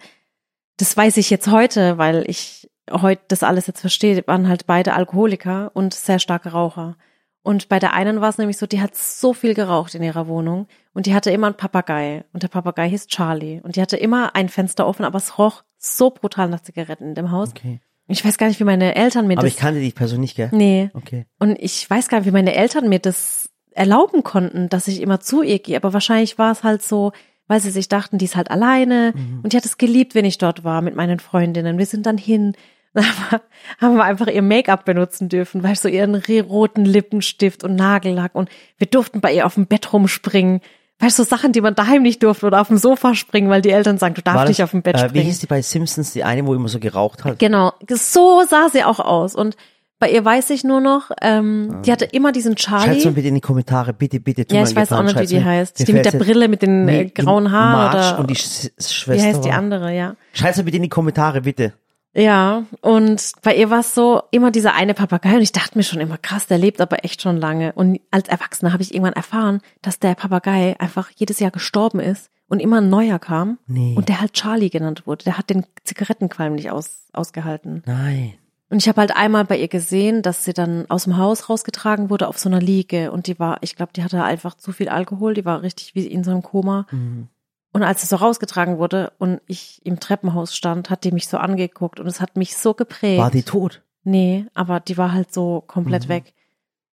das weiß ich jetzt heute, weil ich heute das alles jetzt verstehe, waren halt beide Alkoholiker und sehr starke Raucher. Und bei der einen war es nämlich so, die hat so viel geraucht in ihrer Wohnung und die hatte immer einen Papagei und der Papagei hieß Charlie und die hatte immer ein Fenster offen, aber es roch so brutal nach Zigaretten in dem Haus. Okay. Ich weiß gar nicht, wie meine Eltern mir Aber das. ich kannte die Person nicht, gell? nee. Okay. Und ich weiß gar nicht, wie meine Eltern mir das erlauben konnten, dass ich immer zu ihr gehe. Aber wahrscheinlich war es halt so, weil sie sich dachten, die ist halt alleine. Und die hat es geliebt, wenn ich dort war mit meinen Freundinnen. Wir sind dann hin. Haben wir einfach ihr Make-up benutzen dürfen, weil so ihren re- roten Lippenstift und Nagellack und wir durften bei ihr auf dem Bett rumspringen. Weißt du, so Sachen, die man daheim nicht durfte oder auf dem Sofa springen, weil die Eltern sagen, du darfst War nicht das, auf dem Bett äh, Wie springen. hieß die bei Simpsons, die eine, wo immer so geraucht hat? Genau, so sah sie auch aus. Und bei ihr weiß ich nur noch, ähm, die hatte immer diesen Schreib's mal Charlie. bitte in die Kommentare, bitte, bitte. Ja, ich weiß auch Gefallen, nicht, wie die mir. heißt. Die mit der Brille, mit den äh, grauen Haaren Marge oder und die Sch wie Schwester. heißt die andere, ja. Schreib's mal bitte in die Kommentare, bitte. Ja, und bei ihr war es so immer dieser eine Papagei und ich dachte mir schon immer krass, der lebt aber echt schon lange. Und als Erwachsener habe ich irgendwann erfahren, dass der Papagei einfach jedes Jahr gestorben ist und immer ein neuer kam Nee. und der halt Charlie genannt wurde. Der hat den Zigarettenqualm nicht aus, ausgehalten. Nein. Und ich habe halt einmal bei ihr gesehen, dass sie dann aus dem Haus rausgetragen wurde auf so einer Liege und die war, ich glaube, die hatte einfach zu viel Alkohol, die war richtig wie in so einem Koma. Mhm. Und als sie so rausgetragen wurde und ich im Treppenhaus stand, hat die mich so angeguckt und es hat mich so geprägt. War die tot? Nee, aber die war halt so komplett Mhm. weg.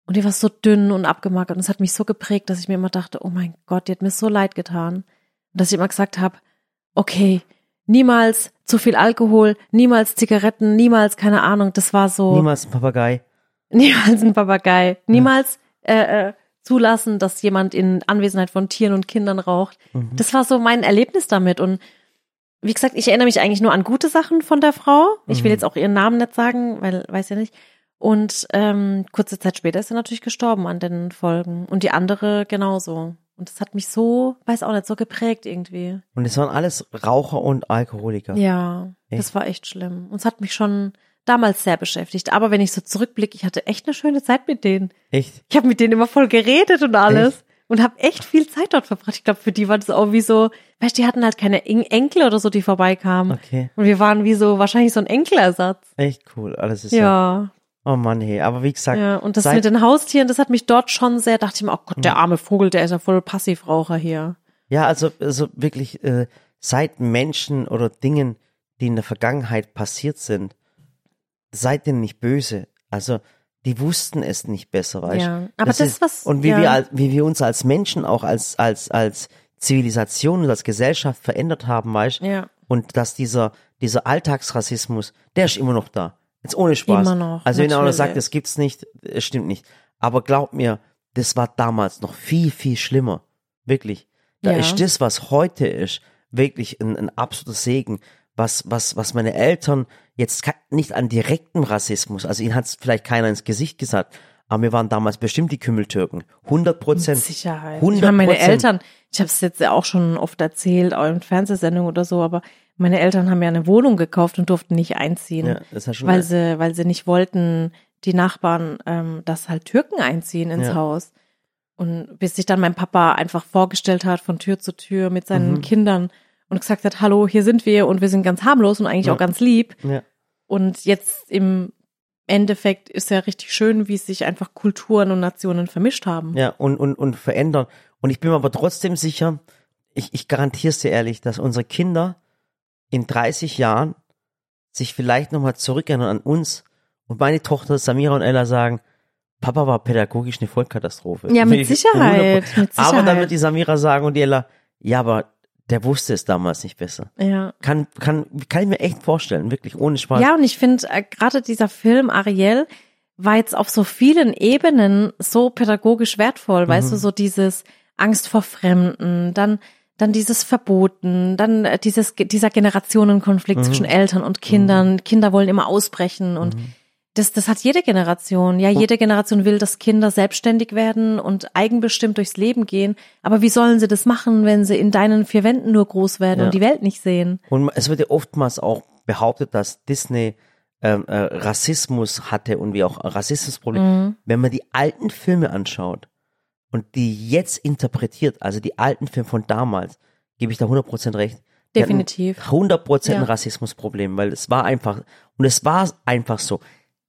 Und die war so dünn und abgemagert und es hat mich so geprägt, dass ich mir immer dachte, oh mein Gott, die hat mir so leid getan. Und dass ich immer gesagt habe, okay, niemals zu viel Alkohol, niemals Zigaretten, niemals, keine Ahnung, das war so, Niemals ein Papagei. niemals ein Papagei, niemals äh, äh, zulassen, dass jemand in Anwesenheit von Tieren und Kindern raucht. Mhm. Das war so mein Erlebnis damit und wie gesagt, ich erinnere mich eigentlich nur an gute Sachen von der Frau. Ich will Mhm. jetzt auch ihren Namen nicht sagen, weil weiß ja nicht. Und ähm, kurze Zeit später ist sie natürlich gestorben an den Folgen und die andere genauso. Und das hat mich so, weiß auch nicht, so geprägt irgendwie. Und es waren alles Raucher und Alkoholiker. Ja, Echt? das war echt schlimm. Und es hat mich schon damals sehr beschäftigt. Aber wenn ich so zurückblicke, ich hatte echt eine schöne Zeit mit denen. Echt? Ich habe mit denen immer voll geredet und alles. Echt? Und habe echt viel Zeit dort verbracht. Ich glaube, für die war das auch wie so, weißt du, die hatten halt keine En- Enkel oder so, die vorbeikamen. Okay. Und wir waren wie so, wahrscheinlich so ein Enkelersatz. Echt cool. Alles ist ja. Ja, Oh Mann, hey. Aber wie gesagt, ja. Und das mit den Haustieren, das hat mich dort schon sehr, dachte ich mir, oh Gott, der arme Vogel, der ist ja voll Passivraucher hier. Ja, also, also wirklich, äh, seit Menschen oder Dingen, die in der Vergangenheit passiert sind, seid denen nicht böse. Also, die wussten es nicht besser, weißt du? Ja, aber das, ist, was- Und wie ja. wir, wie wir uns als Menschen auch als, als, als Zivilisation und als Gesellschaft verändert haben, weißt du? Ja. Und dass dieser, dieser Alltagsrassismus, der ist immer noch da. Jetzt ohne Spaß. Immer noch, also wenn einer sagt, das gibt's nicht, es stimmt nicht. Aber glaub mir, das war damals noch viel, viel schlimmer. Wirklich. Da Ja. ist das, was heute ist, wirklich ein, ein absoluter Segen. Was, was, was meine Eltern jetzt nicht an direktem Rassismus, also ihnen hat's vielleicht keiner ins Gesicht gesagt, aber wir waren damals bestimmt die Kümmeltürken. 100 Prozent. Sicherheit. 100 Ich meine, meine Eltern, ich habe es jetzt ja auch schon oft erzählt, auch in Fernsehsendungen oder so, aber meine Eltern haben ja eine Wohnung gekauft und durften nicht einziehen, Ja, das hat schon weil sie, weil sie nicht wollten, die Nachbarn, ähm, dass halt Türken einziehen ins Ja. Haus. Und bis sich dann mein Papa einfach vorgestellt hat von Tür zu Tür mit seinen Mhm. Kindern und gesagt hat, hallo, hier sind wir und wir sind ganz harmlos und eigentlich Ja. auch ganz lieb. ja. Und jetzt im Endeffekt ist ja richtig schön, wie sich einfach Kulturen und Nationen vermischt haben. Ja, und, und, und verändern. Und ich bin mir aber trotzdem sicher, ich, ich garantiere es dir ehrlich, dass unsere Kinder in 30 Jahren sich vielleicht nochmal zurückerinnern an uns und meine Tochter Samira und Ella sagen, Papa war pädagogisch eine Vollkatastrophe. Ja, mit Sicherheit, 100%. mit Aber dann Sicherheit. wird die Samira sagen und die Ella, ja, aber der wusste es damals nicht besser. Ja. Kann, kann, kann ich mir echt vorstellen, wirklich, ohne Spaß. Ja, und ich finde, äh, gerade dieser Film Ariel war jetzt auf so vielen Ebenen so pädagogisch wertvoll, weißt Mhm. du, so dieses Angst vor Fremden, dann dann dieses Verboten, dann äh, dieses dieser Generationenkonflikt Mhm. zwischen Eltern und Kindern. Kinder wollen immer ausbrechen und Mhm. Das, das hat jede Generation. Ja, jede Generation will, dass Kinder selbstständig werden und eigenbestimmt durchs Leben gehen. Aber wie sollen sie das machen, wenn sie in deinen vier Wänden nur groß werden Ja. und die Welt nicht sehen? Und es wird ja oftmals auch behauptet, dass Disney ähm, äh, Rassismus hatte und wie auch Rassismusprobleme. Mhm. Wenn man die alten Filme anschaut und die jetzt interpretiert, also die alten Filme von damals, gebe ich da 100% recht. Definitiv. 100% ein Ja. Rassismusproblem, weil es war einfach, und es war einfach so.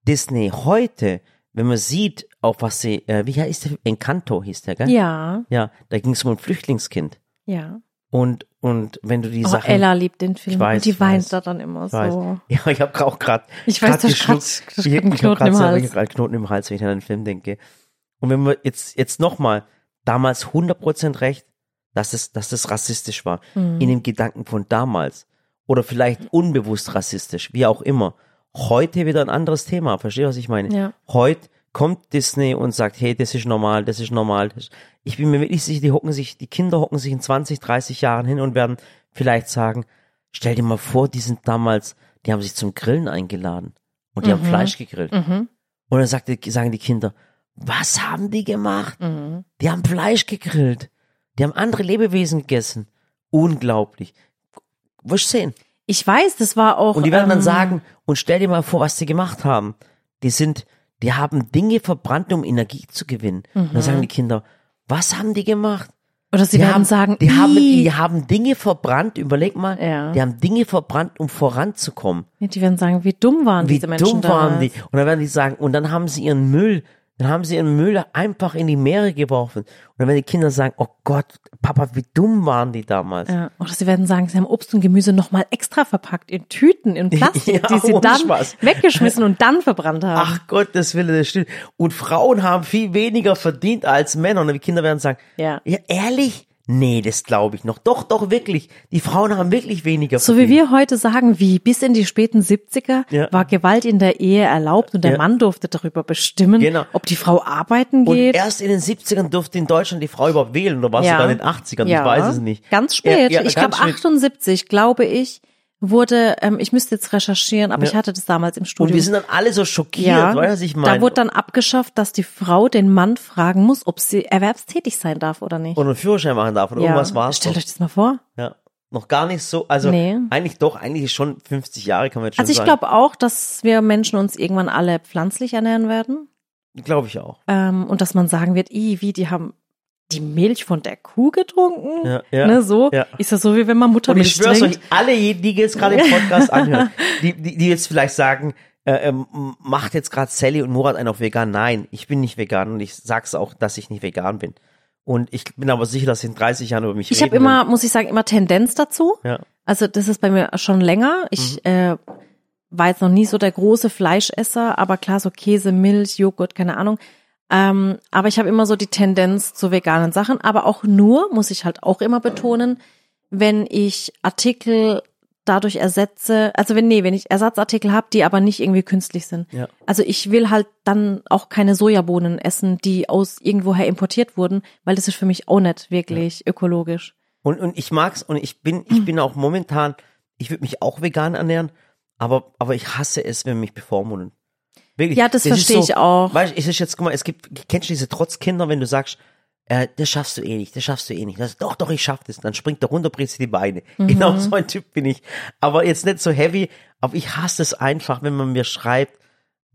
Disney heute, wenn man sieht, auf was sie, äh, wie heißt der? Encanto hieß der, gell? Ja, Ja, da ging es um ein Flüchtlingskind. ja. Und, und wenn du die Oh, Sachen. Ella liebt den Film. Ich weiß, und die ich weint da dann immer Ich weiß. so. Ja, ich habe auch gerade. Ich weiß, du hast grad einen Knoten im Hals. Ich habe gerade Knoten im Hals, wenn ich an den Film denke. Und wenn wir jetzt jetzt nochmal, damals 100% recht, dass es, dass das rassistisch war. Mhm. In dem Gedanken von damals. Oder vielleicht unbewusst rassistisch, wie auch immer. Heute wieder ein anderes Thema. Verstehst du, was ich meine? Ja. Heute kommt Disney und sagt, hey, das ist normal, das ist normal. Ich bin mir wirklich sicher, die hocken sich, die Kinder hocken sich in 20, 30 Jahren hin und werden vielleicht sagen, stell dir mal vor, die sind damals, die haben sich zum Grillen eingeladen und die haben Fleisch gegrillt. Mhm. Und dann sagt, sagen die Kinder, was haben die gemacht? Mhm. Die haben Fleisch gegrillt. Die haben andere Lebewesen gegessen. Unglaublich. Wirst sehen. Ich weiß, das war auch. Und die werden dann ähm, sagen, und stell dir mal vor, was die gemacht haben. Die sind, die haben Dinge verbrannt, um Energie zu gewinnen. Und dann sagen die Kinder, was haben die gemacht? Oder sie die werden haben, sagen, die haben, die haben Dinge verbrannt, überleg mal, Ja. die haben Dinge verbrannt, um voranzukommen. Ja, die werden sagen, wie dumm waren Wie diese Menschen dumm waren die? damals. Und dann werden die sagen, und dann haben sie ihren Müll, dann haben sie ihren Müll einfach in die Meere geworfen. Und dann werden die Kinder sagen, oh Gott, Papa, wie dumm waren die damals? Ja. Oder sie werden sagen, sie haben Obst und Gemüse nochmal extra verpackt in Tüten, in Plastik, Ja, die sie dann Spaß. weggeschmissen und dann verbrannt haben. Ach Gottes Willen, das stimmt. Und Frauen haben viel weniger verdient als Männer. Und die Kinder werden sagen, Ja. ja ehrlich? Nee, das glaube ich noch. Doch, doch, wirklich. Die Frauen haben wirklich weniger So wie wir heute sagen, wie bis in die späten 70er Ja. war Gewalt in der Ehe erlaubt und der Ja. Mann durfte darüber bestimmen, Genau. ob die Frau arbeiten Und geht. erst in den 70ern durfte in Deutschland die Frau überhaupt wählen. Oder war es Ja. sogar in den 80ern? ja. Ich weiß es nicht. Ganz spät. Ich glaube spät. 78, glaube ich, wurde, ähm, ich müsste jetzt recherchieren, aber Ja. ich hatte das damals im Und Studium. wir sind dann alle so schockiert, ja, weißt du, ich meine? da wurde dann abgeschafft, dass die Frau den Mann fragen muss, ob sie erwerbstätig sein darf oder nicht. und einen Führerschein machen darf. Und irgendwas war. Stellt euch das mal vor. Ja. Noch gar nicht so, also Nee. eigentlich doch, eigentlich schon 50 Jahre, kann man jetzt schon Also ich sagen. glaube auch, dass wir Menschen uns irgendwann alle pflanzlich ernähren werden. Glaube ich auch. Ähm, und dass man sagen wird, i, wie, die haben die Milch von der Kuh getrunken? Ja, ja, ne, so ja. ist das so, wie wenn man Und Muttermilch ich schwör's trinkt. euch, alle, die jetzt gerade den Podcast anhören, die, die, die jetzt vielleicht sagen, äh, ähm, macht jetzt gerade Sally und Murat einen auf vegan. Nein, ich bin nicht vegan und ich sag's auch, dass ich nicht vegan bin. Und ich bin aber sicher, dass sie in 30 Jahren über mich Ich reden. habe immer, muss ich sagen, immer Tendenz dazu. Ja. Also das ist bei mir schon länger. Ich Mhm. äh, war jetzt noch nie so der große Fleischesser, aber klar, so Käse, Milch, Joghurt, keine Ahnung. Ähm, aber ich habe immer so die Tendenz zu veganen Sachen, aber auch nur, muss ich halt auch immer betonen, wenn ich Artikel dadurch ersetze, also wenn, nee, wenn ich Ersatzartikel habe, die aber nicht irgendwie künstlich sind. Ja. Also ich will halt dann auch keine Sojabohnen essen, die aus irgendwoher importiert wurden, weil das ist für mich auch nicht wirklich ökologisch. Und, und ich mag's und ich bin, ich bin auch momentan, ich würde mich auch vegan ernähren, aber, aber ich hasse es, wenn mich bevormunden. Wirklich. Ja, das ist verstehe ich auch. Weißt du, es ist jetzt, guck mal, es gibt, kennst du diese Trotzkinder, wenn du sagst, äh, das schaffst du eh nicht, das schaffst du eh nicht. Das, doch, doch, ich schaff das. Dann springt er runter, bricht die Beine. Mhm. Genau so ein Typ bin ich. Aber jetzt nicht so heavy, aber ich hasse es einfach, wenn man mir schreibt,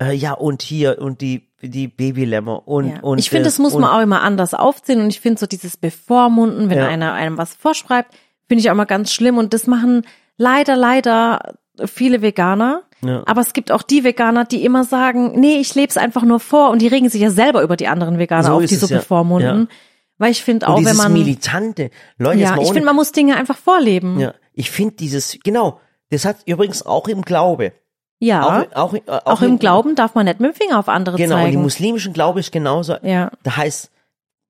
äh, ja, und hier, und die, die Babylämmer und, Ja. und. ich finde, das das muss und, man auch immer anders aufziehen und ich finde so dieses Bevormunden, wenn Ja. einer einem was vorschreibt, finde ich auch mal ganz schlimm und das machen leider, leider viele Veganer. Ja. Aber es gibt auch die Veganer, die immer sagen, nee, ich lebe es einfach nur vor und die regen sich ja selber über die anderen Veganer So auf, die so ja. bevormunden. Weil ich finde auch, dieses wenn man, Militante. Leute, ja, ich finde, man muss Dinge einfach vorleben. Ja, ich finde dieses, genau, das hat übrigens auch im Glaube. Ja. Auch, auch, äh, auch, Auch im Glauben darf man nicht mit dem Finger auf andere Genau, und die zeigen. muslimischen Glaube ist genauso. Ja. Da heißt,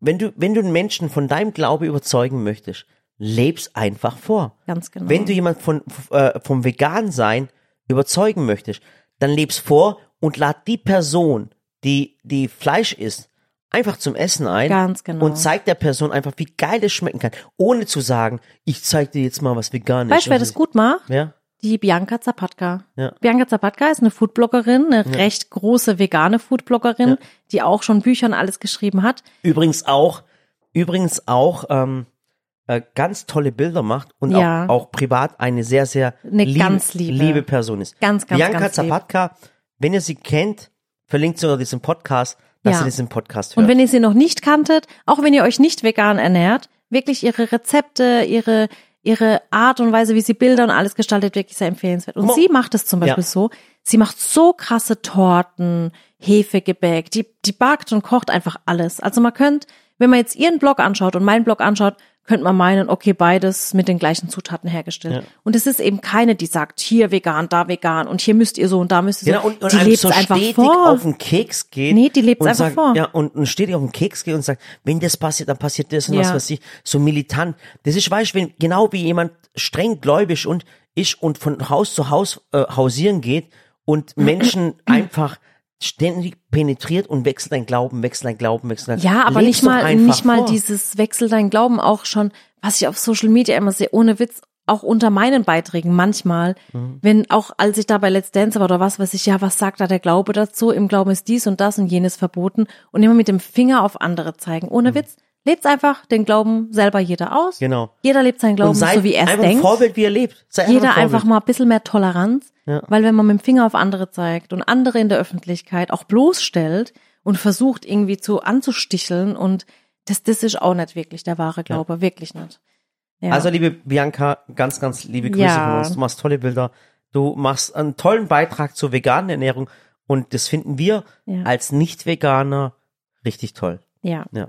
wenn du, wenn du einen Menschen von deinem Glaube überzeugen möchtest, leb's einfach vor. Ganz genau. Wenn du jemand von, äh, vom Vegan-Sein überzeugen möchtest, dann leb's vor und lad die Person, die, die Fleisch isst, einfach zum Essen ein. Ganz genau. Und zeig der Person einfach, wie geil es schmecken kann, ohne zu sagen, ich zeig dir jetzt mal, was vegan ist. weißt du, wer das ist- gut macht? Ja, Die Bianca Zapatka. Ja. Bianca Zapatka ist eine Foodbloggerin, eine recht große vegane Foodbloggerin, Ja. die auch schon Bücher und alles geschrieben hat. übrigens auch, übrigens auch, ähm, äh, ganz tolle Bilder macht und Ja. auch, auch privat eine sehr, sehr Eine ganz liebe. liebe Person ist. Ganz, ganz, Bianca ganz lieb. Zapatka, wenn ihr sie kennt, verlinkt sie unter diesem Podcast, dass Ja. ihr diesen Podcast hört. Und wenn ihr sie noch nicht kanntet, auch wenn ihr euch nicht vegan ernährt, wirklich ihre Rezepte, ihre ihre Art und Weise, wie sie Bilder und alles gestaltet, wirklich sehr empfehlenswert. Und Mo- sie macht es zum Beispiel Ja. so, sie macht so krasse Torten, Hefegebäck, die, die backt und kocht einfach alles. Also man könnt, wenn man jetzt ihren Blog anschaut und meinen Blog anschaut, könnte man meinen, okay, beides mit den gleichen Zutaten hergestellt. Ja. Und es ist eben keine, die sagt, hier vegan, da vegan und hier müsst ihr so und da müsst ihr so. Genau, und, und die lebt so einfach stetig vor. auf den Keks geht. Nee, die lebt's und einfach sagt, vor. Ja, und, und stetig auf den Keks geht und sagt, wenn das passiert, dann passiert das und was Ja. weiß ich. So militant. Das ist, weißt wenn, genau wie jemand streng gläubig und ist und von Haus zu Haus äh, hausieren geht und Menschen einfach ständig penetriert und wechselt dein Glauben, wechselt dein Glauben, wechselt dein Ja, aber Leb's nicht mal, nicht mal vor. dieses Wechsel dein Glauben auch schon, was ich auf Social Media immer sehe, ohne Witz, auch unter meinen Beiträgen manchmal, Mhm. wenn auch als ich da bei Let's Dance war oder was weiß ich, ja, was sagt da der Glaube dazu? Im Glauben ist dies und das und jenes verboten und immer mit dem Finger auf andere zeigen. Ohne Witz, lebt einfach den Glauben selber jeder aus. Genau. Jeder lebt seinen Glauben so, wie er es einfach ein denkt. Vorbild, wie er lebt. Sei Jeder einfach, ein einfach mal ein bisschen mehr Toleranz, Ja. weil wenn man mit dem Finger auf andere zeigt und andere in der Öffentlichkeit auch bloßstellt und versucht irgendwie zu anzusticheln und das, das ist auch nicht wirklich der wahre Glaube, wirklich nicht. Ja. Also, liebe Bianca, ganz, ganz liebe Grüße Ja. von uns. Du machst tolle Bilder. Du machst einen tollen Beitrag zur veganen Ernährung und das finden wir Ja. als Nicht-Veganer richtig toll. ja. Ja.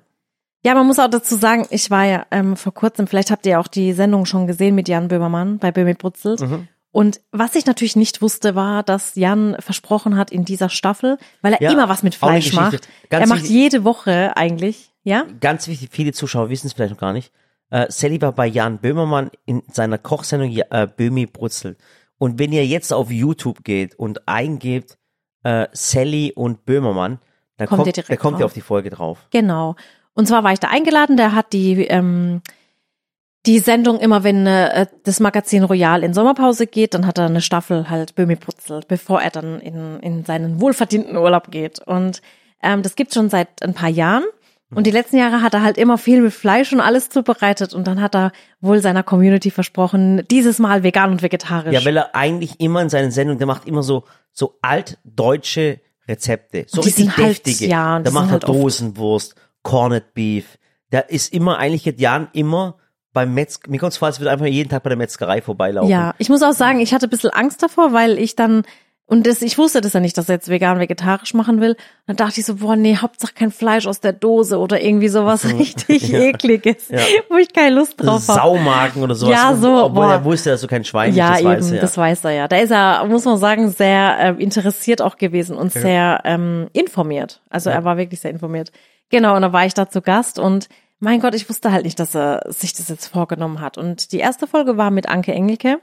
Ja, man muss auch dazu sagen, ich war ja ähm, vor kurzem, vielleicht habt ihr auch die Sendung schon gesehen mit Jan Böhmermann bei Böhmi Brutzelt. Mhm. Und was ich natürlich nicht wusste, war, dass Jan versprochen hat in dieser Staffel, weil er Ja, immer was mit Fleisch macht. Ganz er macht wichtig- jede Woche eigentlich, ja? Ganz wichtig, viele Zuschauer wissen es vielleicht noch gar nicht. Äh, Sally war bei Jan Böhmermann in seiner Kochsendung äh, Böhmi Brutzel. Und wenn ihr jetzt auf YouTube geht und eingebt äh, Sally und Böhmermann, dann Kommt kommt, ihr direkt dann kommt ihr auf die Folge drauf. Genau. Und zwar war ich da eingeladen, der hat die, ähm, die Sendung immer, wenn äh, das Magazin Royal in Sommerpause geht, dann hat er eine Staffel halt Böhmi putzelt, bevor er dann in, in seinen wohlverdienten Urlaub geht. Und ähm, das gibt's schon seit ein paar Jahren. Und die letzten Jahre hat er halt immer viel mit Fleisch und alles zubereitet. Und dann hat er wohl seiner Community versprochen, dieses Mal vegan und vegetarisch. Ja, weil er eigentlich immer in seinen Sendungen, der macht immer so, so altdeutsche Rezepte. So die richtig sind halt- deftige. ja, da die macht er halt oft- Dosenwurst, Corned Beef. Der ist immer, eigentlich hat Jan immer beim Metz, mir kommt es vor, als würde einfach jeden Tag bei der Metzgerei vorbeilaufen. Ja, ich muss auch sagen, ich hatte ein bisschen Angst davor, weil ich dann, und das, ich wusste das ja nicht, dass er jetzt vegan, vegetarisch machen will. Und dann dachte ich so, boah, nee, Hauptsache kein Fleisch aus der Dose oder irgendwie sowas richtig Ja. ekliges, Ja. wo ich keine Lust drauf habe. Saumagen oder sowas. Ja, so, Obwohl boah. er wusste, dass du kein Schwein Ja, bist, das eben, weiß er. Ja. das weiß er ja. Da ist er, muss man sagen, sehr äh, interessiert auch gewesen und sehr ähm, informiert. Also er war wirklich sehr informiert. Genau, und da war ich da zu Gast und mein Gott, ich wusste halt nicht, dass er sich das jetzt vorgenommen hat. Und die erste Folge war mit Anke Engelke,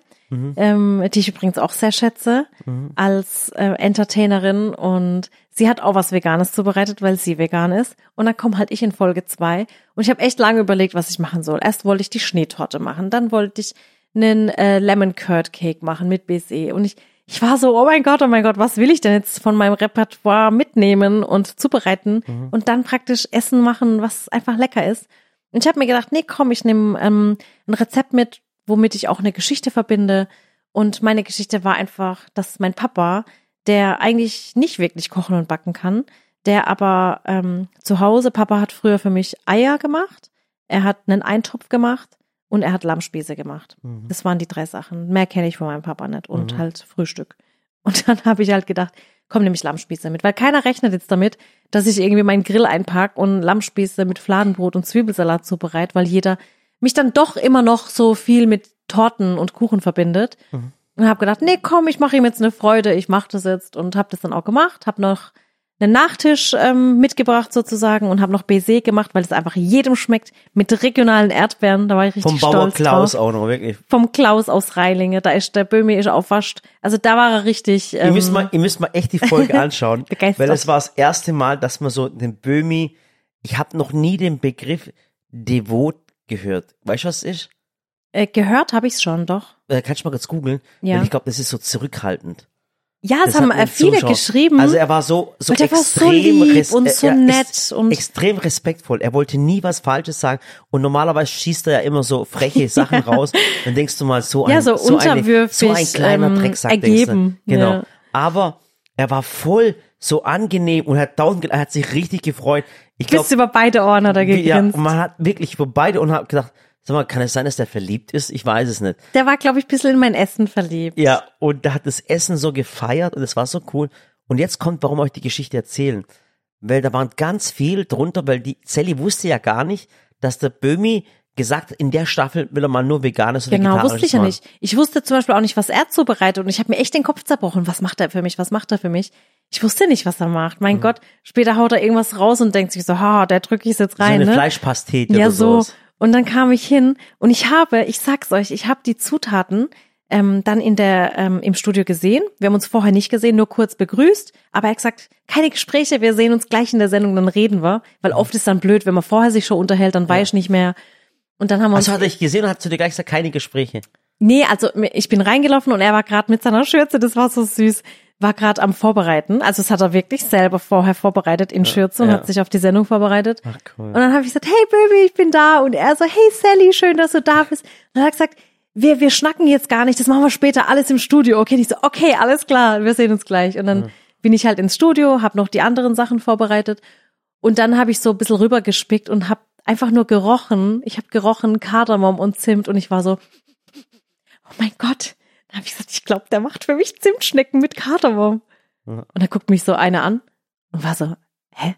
ähm, die ich übrigens auch sehr schätze als äh, Entertainerin und sie hat auch was Veganes zubereitet, weil sie vegan ist. Und dann komme halt ich in Folge zwei und ich habe echt lange überlegt, was ich machen soll. Erst wollte ich die Schneetorte machen, dann wollte ich einen äh, Lemon Curd Cake machen mit Baiser und ich ich war so, oh mein Gott, oh mein Gott, was will ich denn jetzt von meinem Repertoire mitnehmen und zubereiten und dann praktisch Essen machen, was einfach lecker ist. Und ich habe mir gedacht, nee, komm, ich nehme ähm, ein Rezept mit, womit ich auch eine Geschichte verbinde. Und meine Geschichte war einfach, dass mein Papa, der eigentlich nicht wirklich kochen und backen kann, der aber ähm, zu Hause, Papa hat früher für mich Eier gemacht, er hat einen Eintopf gemacht und er hat Lammspieße gemacht. Das waren die drei Sachen. Mehr kenne ich von meinem Papa nicht. Und halt Frühstück. Und dann habe ich halt gedacht, komm, nehme ich Lammspieße mit. Weil keiner rechnet jetzt damit, dass ich irgendwie meinen Grill einpack und Lammspieße mit Fladenbrot und Zwiebelsalat zubereite, weil jeder mich dann doch immer noch so viel mit Torten und Kuchen verbindet. Und habe gedacht, nee, komm, ich mache ihm jetzt eine Freude, ich mache das jetzt und habe das dann auch gemacht, habe noch einen Nachtisch ähm, mitgebracht sozusagen und habe noch Baiser gemacht, weil es einfach jedem schmeckt mit regionalen Erdbeeren. Da war ich richtig Vom Bauer stolz Klaus drauf. auch noch, wirklich. Vom Klaus aus Reilinge, da ist der Böhmi ist auch fast, also da war er richtig. Ähm, ihr, müsst mal, ihr müsst mal echt die Folge anschauen, weil es war das erste Mal, dass man so den Böhmi, ich habe noch nie den Begriff devot gehört. Weißt du, was es ist? äh, gehört habe ich's schon, doch. Äh, kannst du mal kurz googeln? Ja. Weil ich glaube, das ist so zurückhaltend. Ja, es Das haben äh, viele Zuschauer- geschrieben. Also er war so, so der war so extrem lieb und so nett und- extrem respektvoll. Er wollte nie was Falsches sagen und normalerweise schießt er ja immer so freche Sachen raus. Dann denkst du mal so ein, Ja, so eine, so unterwürfig, ein kleiner ähm, Drecksack ergeben, Denkst du. Genau. ja. Aber er war voll so angenehm und hat tausend, er hat sich richtig gefreut. Ich Bist glaube, über beide Ohren hat er ja, gegrinst. man hat wirklich über beide und hat gedacht, sag mal, kann es sein, dass der verliebt ist? Ich weiß es nicht. Der war, glaube ich, ein bisschen in mein Essen verliebt. Ja, und da hat das Essen so gefeiert und es war so cool. Und jetzt kommt, warum euch die Geschichte erzählen. weil da waren ganz viel drunter, weil die Sally wusste ja gar nicht, dass der Böhmi gesagt, in der Staffel will er mal nur veganes und Genau, wusste ich ja machen. nicht. Ich wusste zum Beispiel auch nicht, was er zubereitet und ich habe mir echt den Kopf zerbrochen. Was macht er für mich? Was macht er für mich? Ich wusste nicht, was er macht. Mhm. Mein Gott, später haut er irgendwas raus und denkt sich so, ha, der drücke ich jetzt So rein. eine ne? Fleischpastete Ja, oder so. sowas. Und dann kam ich hin und ich habe, ich sag's euch, ich habe die Zutaten ähm, dann in der ähm, im Studio gesehen. Wir haben uns vorher nicht gesehen, nur kurz begrüßt. Aber er hat gesagt, keine Gespräche, wir sehen uns gleich in der Sendung, dann reden wir. Weil oft ist dann blöd, wenn man vorher sich schon unterhält, dann weiß ich nicht mehr. Und dann haben wir uns. Also hat er dich gesehen und hat zu dir gleich gesagt, keine Gespräche. Nee, also ich bin reingelaufen und er war gerade mit seiner Schürze, das war so süß, war gerade am Vorbereiten. Also das hat er wirklich selber vorher vorbereitet in Schürze und ja. hat sich auf die Sendung vorbereitet. Ach, cool. Und dann habe ich gesagt, hey Baby, ich bin da. Und er so, hey Sally, schön, dass du da bist. Und dann hat er gesagt, wir, wir schnacken jetzt gar nicht, das machen wir später alles im Studio. Okay, Und ich so, okay, alles klar, wir sehen uns gleich. Und dann bin ich halt ins Studio, habe noch die anderen Sachen vorbereitet. Und dann habe ich so ein bisschen rübergespickt und habe einfach nur gerochen. Ich habe gerochen Kardamom und Zimt und ich war so, oh mein Gott. Dann habe ich gesagt, ich glaube, der macht für mich Zimtschnecken mit Kardamom. Ja. Und dann guckt mich so einer an und war so, hä?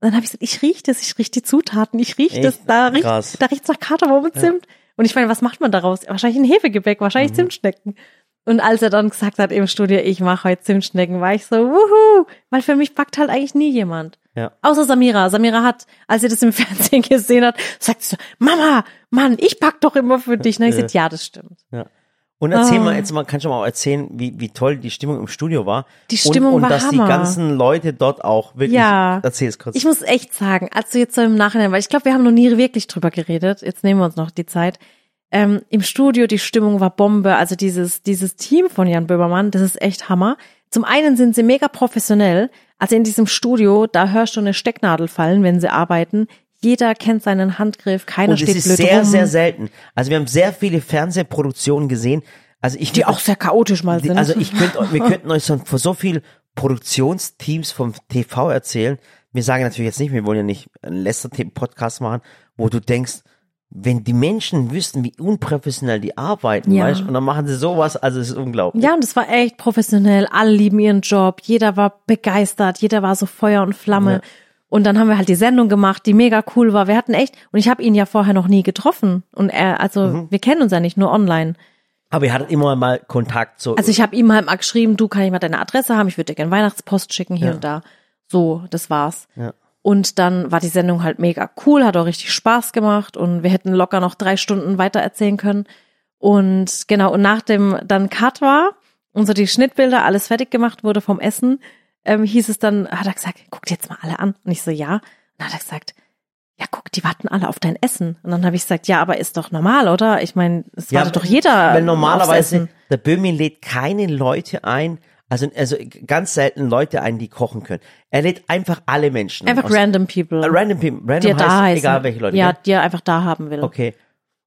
Und dann habe ich gesagt, ich riech das, ich riech die Zutaten, ich riech das, da riecht, da riecht's nach Kardamom und Zimt. Und ich meine, was macht man daraus? Wahrscheinlich ein Hefegebäck, wahrscheinlich Mhm. Zimtschnecken. Und als er dann gesagt hat im Studio, ich mache heute Zimtschnecken, war ich so, wuhu, weil für mich backt halt eigentlich nie jemand. Ja. Außer Samira. Samira hat, als sie das im Fernsehen gesehen hat, sagt sie so, Mama, Mann, ich back doch immer für dich. Und dann hab ich gesagt, ja, das stimmt. Ja. Und erzähl Ah. mal, jetzt mal, kannst du mal auch erzählen, wie, wie toll die Stimmung im Studio war. Die Stimmung und, und war dass Hammer. die ganzen Leute dort auch wirklich, Ja. erzähl es kurz. Ich muss echt sagen, also jetzt so im Nachhinein, weil ich glaube, wir haben noch nie wirklich drüber geredet. Jetzt nehmen wir uns noch die Zeit. Ähm, Im Studio, die Stimmung war Bombe. Also dieses, dieses Team von Jan Böhmermann, das ist echt Hammer. Zum einen sind sie mega professionell. Also in diesem Studio, da hörst du eine Stecknadel fallen, wenn sie arbeiten. Jeder kennt seinen Handgriff, keiner und es steht ist blöd sehr, rum. sehr selten. Also wir haben sehr viele Fernsehproduktionen gesehen. Also ich die auch sehr chaotisch mal sind. Also ich könnte, wir könnten euch von so viel Produktionsteams vom TV erzählen. Wir sagen natürlich jetzt nicht, wir wollen ja nicht einen Lester-Podcast machen, wo du denkst, wenn die Menschen wüssten, wie unprofessionell die arbeiten, Ja. weißt, und dann machen sie sowas, also es ist unglaublich. Ja, und es war echt professionell. Alle lieben ihren Job. Jeder war begeistert. Jeder war so Feuer und Flamme. Ja. Und dann haben wir halt die Sendung gemacht, die mega cool war. Wir hatten echt, und ich habe ihn ja vorher noch nie getroffen. Und er, also Mhm. wir kennen uns ja nicht nur online. Aber ihr hattet immer mal Kontakt so. Also ich habe ihm halt mal geschrieben, du kann ich mal deine Adresse haben, ich würde dir gerne Weihnachtspost schicken hier Ja. und da. So, das war's. Ja. Und dann war die Sendung halt mega cool, hat auch richtig Spaß gemacht und wir hätten locker noch drei Stunden weiter erzählen können. Und genau, und nach dem dann Cut war und so die Schnittbilder, alles fertig gemacht wurde vom Essen, ähm, hieß es dann, hat er gesagt, guckt jetzt mal alle an. Und ich so, ja. Und dann hat er gesagt, ja, guck, die warten alle auf dein Essen. Und dann habe ich gesagt, ja, aber ist doch normal, oder? Ich meine, es Ja, wartet doch jeder. Weil normalerweise, der Böhmi lädt keine Leute ein, also, also ganz selten Leute ein, die kochen können. Er lädt einfach alle Menschen. Einfach aus, random people. Äh, random people. Random die er da heißt, heißen. egal welche Leute. Ja, gell? die er einfach da haben will. Okay.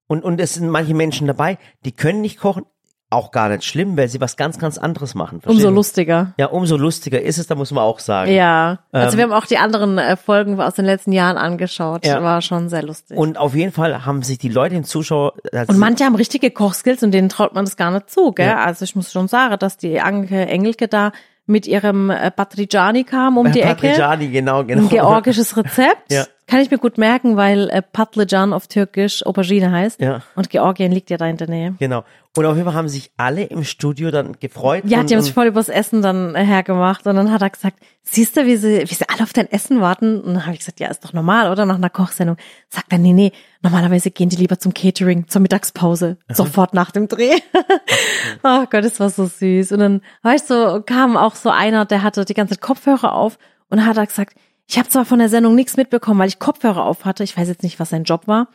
Und, und es sind manche Menschen dabei, die können nicht kochen, auch gar nicht schlimm, weil sie was ganz, ganz anderes machen. Umso lustiger. Ja, umso lustiger ist es, da muss man auch sagen. Ja. Also Ähm, wir haben auch die anderen äh, Folgen aus den letzten Jahren angeschaut. Ja. War schon sehr lustig. Und, Und auf jeden Fall haben sich die Leute, den Zuschauer, also manche haben richtige Kochskills und denen traut man das gar nicht zu, gell? Ja. Also ich muss schon sagen, dass die Anke Engelke da mit ihrem äh, Patrigiani kam um die Ecke. Patrigiani, genau, genau. Ein georgisches Rezept. Ja. Kann ich mir gut merken, weil äh, Patlıcan auf Türkisch Aubergine heißt. Ja. Und Georgien liegt ja da in der Nähe. Genau. Und auf jeden Fall haben sich alle im Studio dann gefreut. Ja, und, die haben sich voll übers Essen dann äh, hergemacht und dann hat er gesagt, siehst du, wie sie, wie sie alle auf dein Essen warten? Und dann habe ich gesagt, ja, ist doch normal, oder? Nach einer Kochsendung. Sagt er, nee, nee, normalerweise gehen die lieber zum Catering, zur Mittagspause, sofort nach dem Dreh. oh Gott, das war so süß. Und dann, weißt du, kam auch so einer, der hatte die ganze Zeit Kopfhörer auf und hat er gesagt, ich habe zwar von der Sendung nichts mitbekommen, weil ich Kopfhörer auf hatte. Ich weiß jetzt nicht, was sein Job war.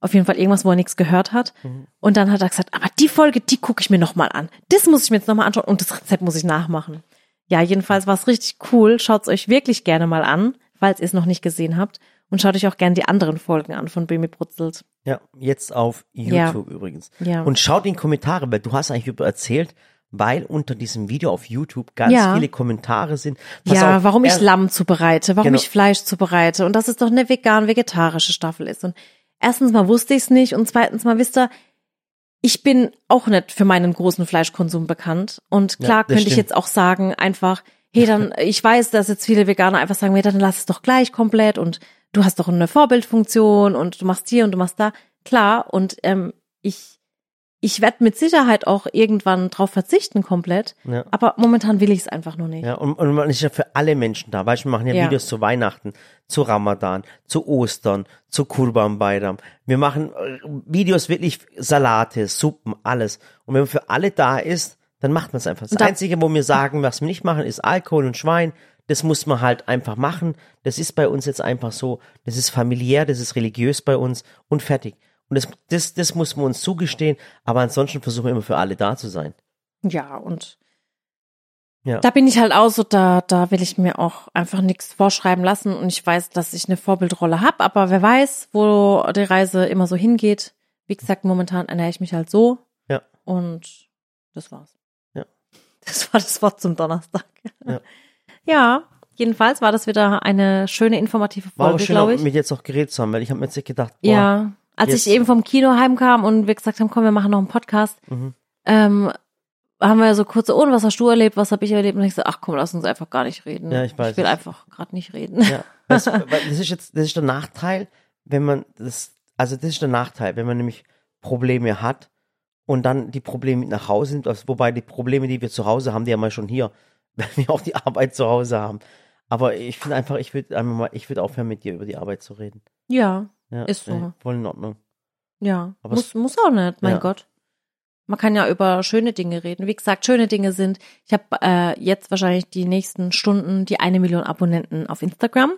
Auf jeden Fall irgendwas, wo er nichts gehört hat. Und dann hat er gesagt, aber die Folge, die gucke ich mir nochmal an. Das muss ich mir jetzt nochmal anschauen und das Rezept muss ich nachmachen. Ja, jedenfalls war es richtig cool. Schaut's euch wirklich gerne mal an, falls ihr es noch nicht gesehen habt. Und schaut euch auch gerne die anderen Folgen an von Bimi Brutzelt. ja, jetzt auf YouTube übrigens. Ja. Und schaut in die Kommentare, weil du hast eigentlich über erzählt, weil unter diesem Video auf YouTube ganz Ja. viele Kommentare sind. Pass ja, auf, warum ich Lamm zubereite, warum Genau. ich Fleisch zubereite und dass es doch eine vegan-vegetarische Staffel ist. Und erstens mal wusste ich es nicht und zweitens mal wisst ihr, ich bin auch nicht für meinen großen Fleischkonsum bekannt. Und klar Ja, könnte ich jetzt auch sagen, einfach, hey, dann, ich weiß, dass jetzt viele Veganer einfach sagen, hey, dann lass es doch gleich komplett und du hast doch eine Vorbildfunktion und du machst hier und du machst da. Klar, und ähm, ich ich werde mit Sicherheit auch irgendwann drauf verzichten komplett, Ja. aber momentan will ich es einfach nur nicht. Ja, und, und man ist ja für alle Menschen da. Weißt du, wir machen ja, Ja. Videos zu Weihnachten, zu Ramadan, zu Ostern, zu Kurban Bayram. Wir machen äh, Videos wirklich Salate, Suppen, alles. Und wenn man für alle da ist, dann macht man es einfach. Das da- Einzige, wo wir sagen, was wir nicht machen, ist Alkohol und Schwein. Das muss man halt einfach machen. Das ist bei uns jetzt einfach so. Das ist familiär, das ist religiös bei uns und fertig. Und das, das, das muss man uns zugestehen. Aber ansonsten versuchen wir immer für alle da zu sein. Ja, und Ja. da bin ich halt auch so, da, da will ich mir auch einfach nichts vorschreiben lassen und ich weiß, dass ich eine Vorbildrolle habe, aber wer weiß, wo die Reise immer so hingeht. Wie gesagt, momentan ernähre ich mich halt so. Ja. Und das war's. Ja. Das war das Wort zum Donnerstag. Ja. Ja, jedenfalls war das wieder eine schöne informative War aber Folge, schön, glaube auch ich. mit jetzt auch geredet zu haben, weil ich habe mir jetzt nicht gedacht, boah, Ja, als jetzt- ich eben vom Kino heimkam und wir gesagt haben, komm, wir machen noch einen Podcast, Mhm. ähm, haben wir so kurze Ohren, was hast du erlebt, was habe ich erlebt? Und ich so, ach komm, lass uns einfach gar nicht reden. Ja, ich weiß Ich will es. einfach gerade nicht reden. Ja, das, weil das ist jetzt, das ist der Nachteil, wenn man das, also das ist der Nachteil, wenn man nämlich Probleme hat und dann die Probleme mit nach Hause nimmt, also wobei die Probleme, die wir zu Hause haben, die haben wir schon hier, weil wir auch die Arbeit zu Hause haben. Aber ich finde einfach, ich würde einfach mal, ich würde aufhören, mit dir über die Arbeit zu reden. Ja, Ja, Ist so. nee, voll in Ordnung. ja. Aber muss, muss auch nicht, mein Ja. Gott. Man kann ja über schöne Dinge reden. Wie gesagt, schöne Dinge sind, ich habe äh, jetzt wahrscheinlich die nächsten Stunden die eine Million Abonnenten auf Instagram.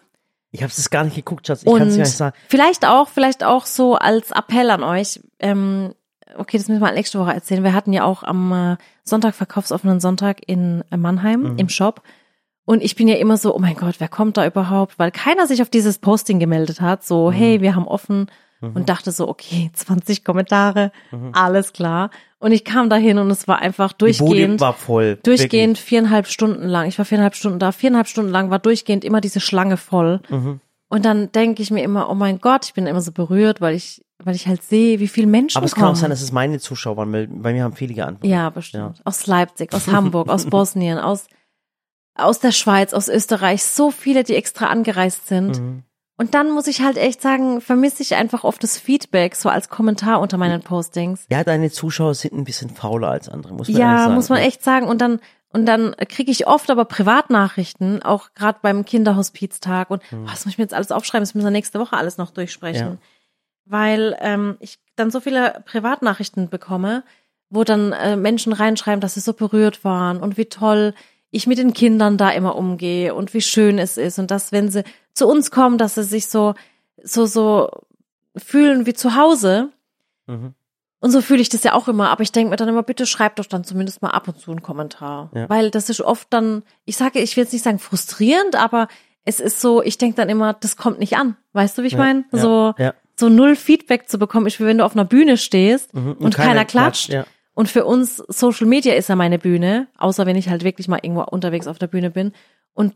Ich habe es gar nicht geguckt, Schatz. Ich kann es nicht sagen. vielleicht auch, vielleicht auch so als Appell an euch. Ähm, okay, das müssen wir nächste Woche erzählen. Wir hatten ja auch am äh, Sonntag verkaufsoffenen Sonntag in äh, Mannheim Mhm. im Shop. Und ich bin ja immer so, oh mein Gott, wer kommt da überhaupt? Weil keiner sich auf dieses Posting gemeldet hat. Mhm. So, hey, wir haben offen. Und dachte so, okay, 20 Kommentare, alles klar. Und ich kam dahin und es war einfach Mhm. Durchgehend war voll. durchgehend viereinhalb Stunden lang. Ich war viereinhalb Stunden da. Viereinhalb Stunden lang war durchgehend immer diese Schlange voll. Mhm. Und dann denke ich mir immer, oh mein Gott, ich bin immer so berührt, weil ich, weil ich halt sehe, wie viele Menschen Aber es kommen. kann auch sein, dass es meine Zuschauer waren, weil bei mir haben viele geantwortet. ja, bestimmt. Aus Leipzig, aus Hamburg, aus Bosnien, aus, aus der Schweiz, aus Österreich. So viele, die extra angereist sind. Mhm. Und dann muss ich halt echt sagen, vermisse ich einfach oft das Feedback, so als Kommentar unter meinen Postings. Ja, deine Zuschauer sind ein bisschen fauler als andere, muss man Ja, sagen. muss man echt sagen. Und dann und dann kriege ich oft aber Privatnachrichten, auch gerade beim Kinderhospiztag. Und oh, das muss ich mir jetzt alles aufschreiben, das müssen wir nächste Woche alles noch durchsprechen. Ja. Weil ähm, ich dann so viele Privatnachrichten bekomme, wo dann äh, Menschen reinschreiben, dass sie so berührt waren und wie toll ich mit den Kindern da immer umgehe und wie schön es ist und dass, wenn sie zu uns kommen, dass sie sich so, so, so fühlen wie zu Hause. Mhm. Und so fühle ich das ja auch immer, aber ich denke mir dann immer, bitte schreibt doch dann zumindest mal ab und zu einen Kommentar. Ja. Weil das ist oft dann, ich sage, ich will jetzt nicht sagen frustrierend, aber es ist so, ich denke dann immer, das kommt nicht an. Weißt du, wie ich meine? ja, so, ja. so null Feedback zu bekommen, ist wie wenn du auf einer Bühne stehst Mhm. und, keiner, klatscht. Ja. Und für uns, Social Media ist ja meine Bühne, außer wenn ich halt wirklich mal irgendwo unterwegs auf der Bühne bin. Und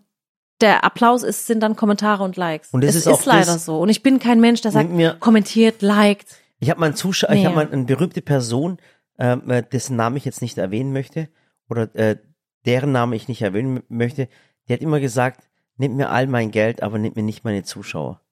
der Applaus ist, sind dann Kommentare und Likes. Und das es ist auch leider das- so. Und ich bin kein Mensch, der sagt, kommentiert, liked. Ich habe mal einen Zuschauer, ich Nee. habe mal eine berühmte Person, ähm, äh, dessen Namen ich jetzt nicht erwähnen möchte, oder äh, deren Namen ich nicht erwähnen möchte, die hat immer gesagt, nehmt mir all mein Geld, aber nehmt mir nicht meine Zuschauer.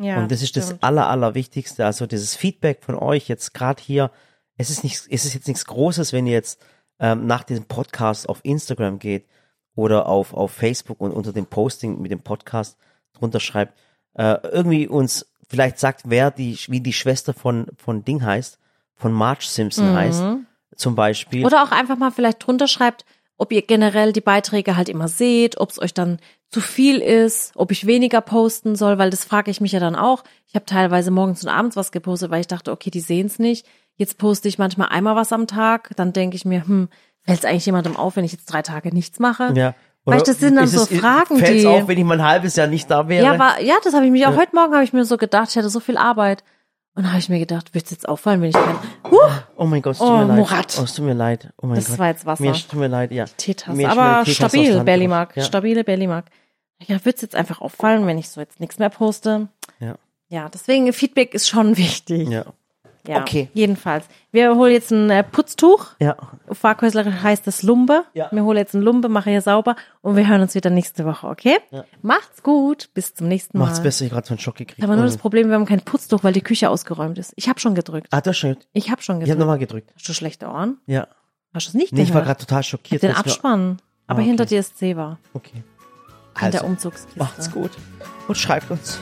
Ja, und das ist das stimmt. aller, allerwichtigste. Also dieses Feedback von euch jetzt gerade hier, es ist nicht, es ist jetzt nichts Großes, wenn ihr jetzt ähm, nach diesem Podcast auf Instagram geht oder auf, auf Facebook und unter dem Posting mit dem Podcast drunter schreibt, äh, irgendwie uns vielleicht sagt, wer die, wie die Schwester von, von Ding heißt, von Marge Simpson heißt, zum Beispiel. Mhm. Oder auch einfach mal vielleicht drunter schreibt, ob ihr generell die Beiträge halt immer seht, ob es euch dann zu viel ist, ob ich weniger posten soll, weil das frage ich mich ja dann auch. Ich habe teilweise morgens und abends was gepostet, weil ich dachte, okay, die sehen es nicht. Jetzt poste ich manchmal einmal was am Tag, dann denke ich mir, hm, fällt es eigentlich jemandem auf, wenn ich jetzt drei Tage nichts mache? ja. Weißt du, das sind dann so es- Fragen, fällt's die- auf, wenn ich mal ein halbes Jahr nicht da wäre? Ja, war, ja, das habe ich mich auch heute Morgen habe ich mir so gedacht, ich hatte so viel Arbeit. Und dann habe ich mir gedacht, wird es jetzt auffallen, wenn ich kein Huch, Oh mein Gott, es tut Oh, mir leid. Murat. Oh, es tut mir leid. Oh mein Das Gott. war jetzt Wasser. Mir tut mir leid, ja. Teetasse. Aber stabil, Bellymark. gerutscht. Stabile Bellymark. Ja, wird's jetzt einfach auffallen, wenn ich so jetzt nichts mehr poste. Ja. Ja, deswegen Feedback ist schon wichtig. Ja. Ja. Ja, Okay. Jedenfalls. Wir holen jetzt ein äh, Putztuch. Ja. Auf heißt das Lumbe. Ja. Wir holen jetzt ein Lumbe, mache hier sauber und wir hören uns wieder nächste Woche, okay? Macht's gut. Bis zum nächsten Mal. Macht's besser, ich gerade so einen Schock gekriegt. Aber nur das Problem, wir haben kein Putztuch, weil die Küche ausgeräumt ist. Ich habe schon gedrückt. ah, das schon. Ich habe schon Ich habe gedrückt. nochmal gedrückt. Hast du schlechte Ohren? Ja. Hast du es nicht Nee, ich war gerade total schockiert. Den Abspann. Aber Ah, okay. hinter dir ist Zewa. Okay. Also, Umzugskiste. macht's gut. Und schreibt uns.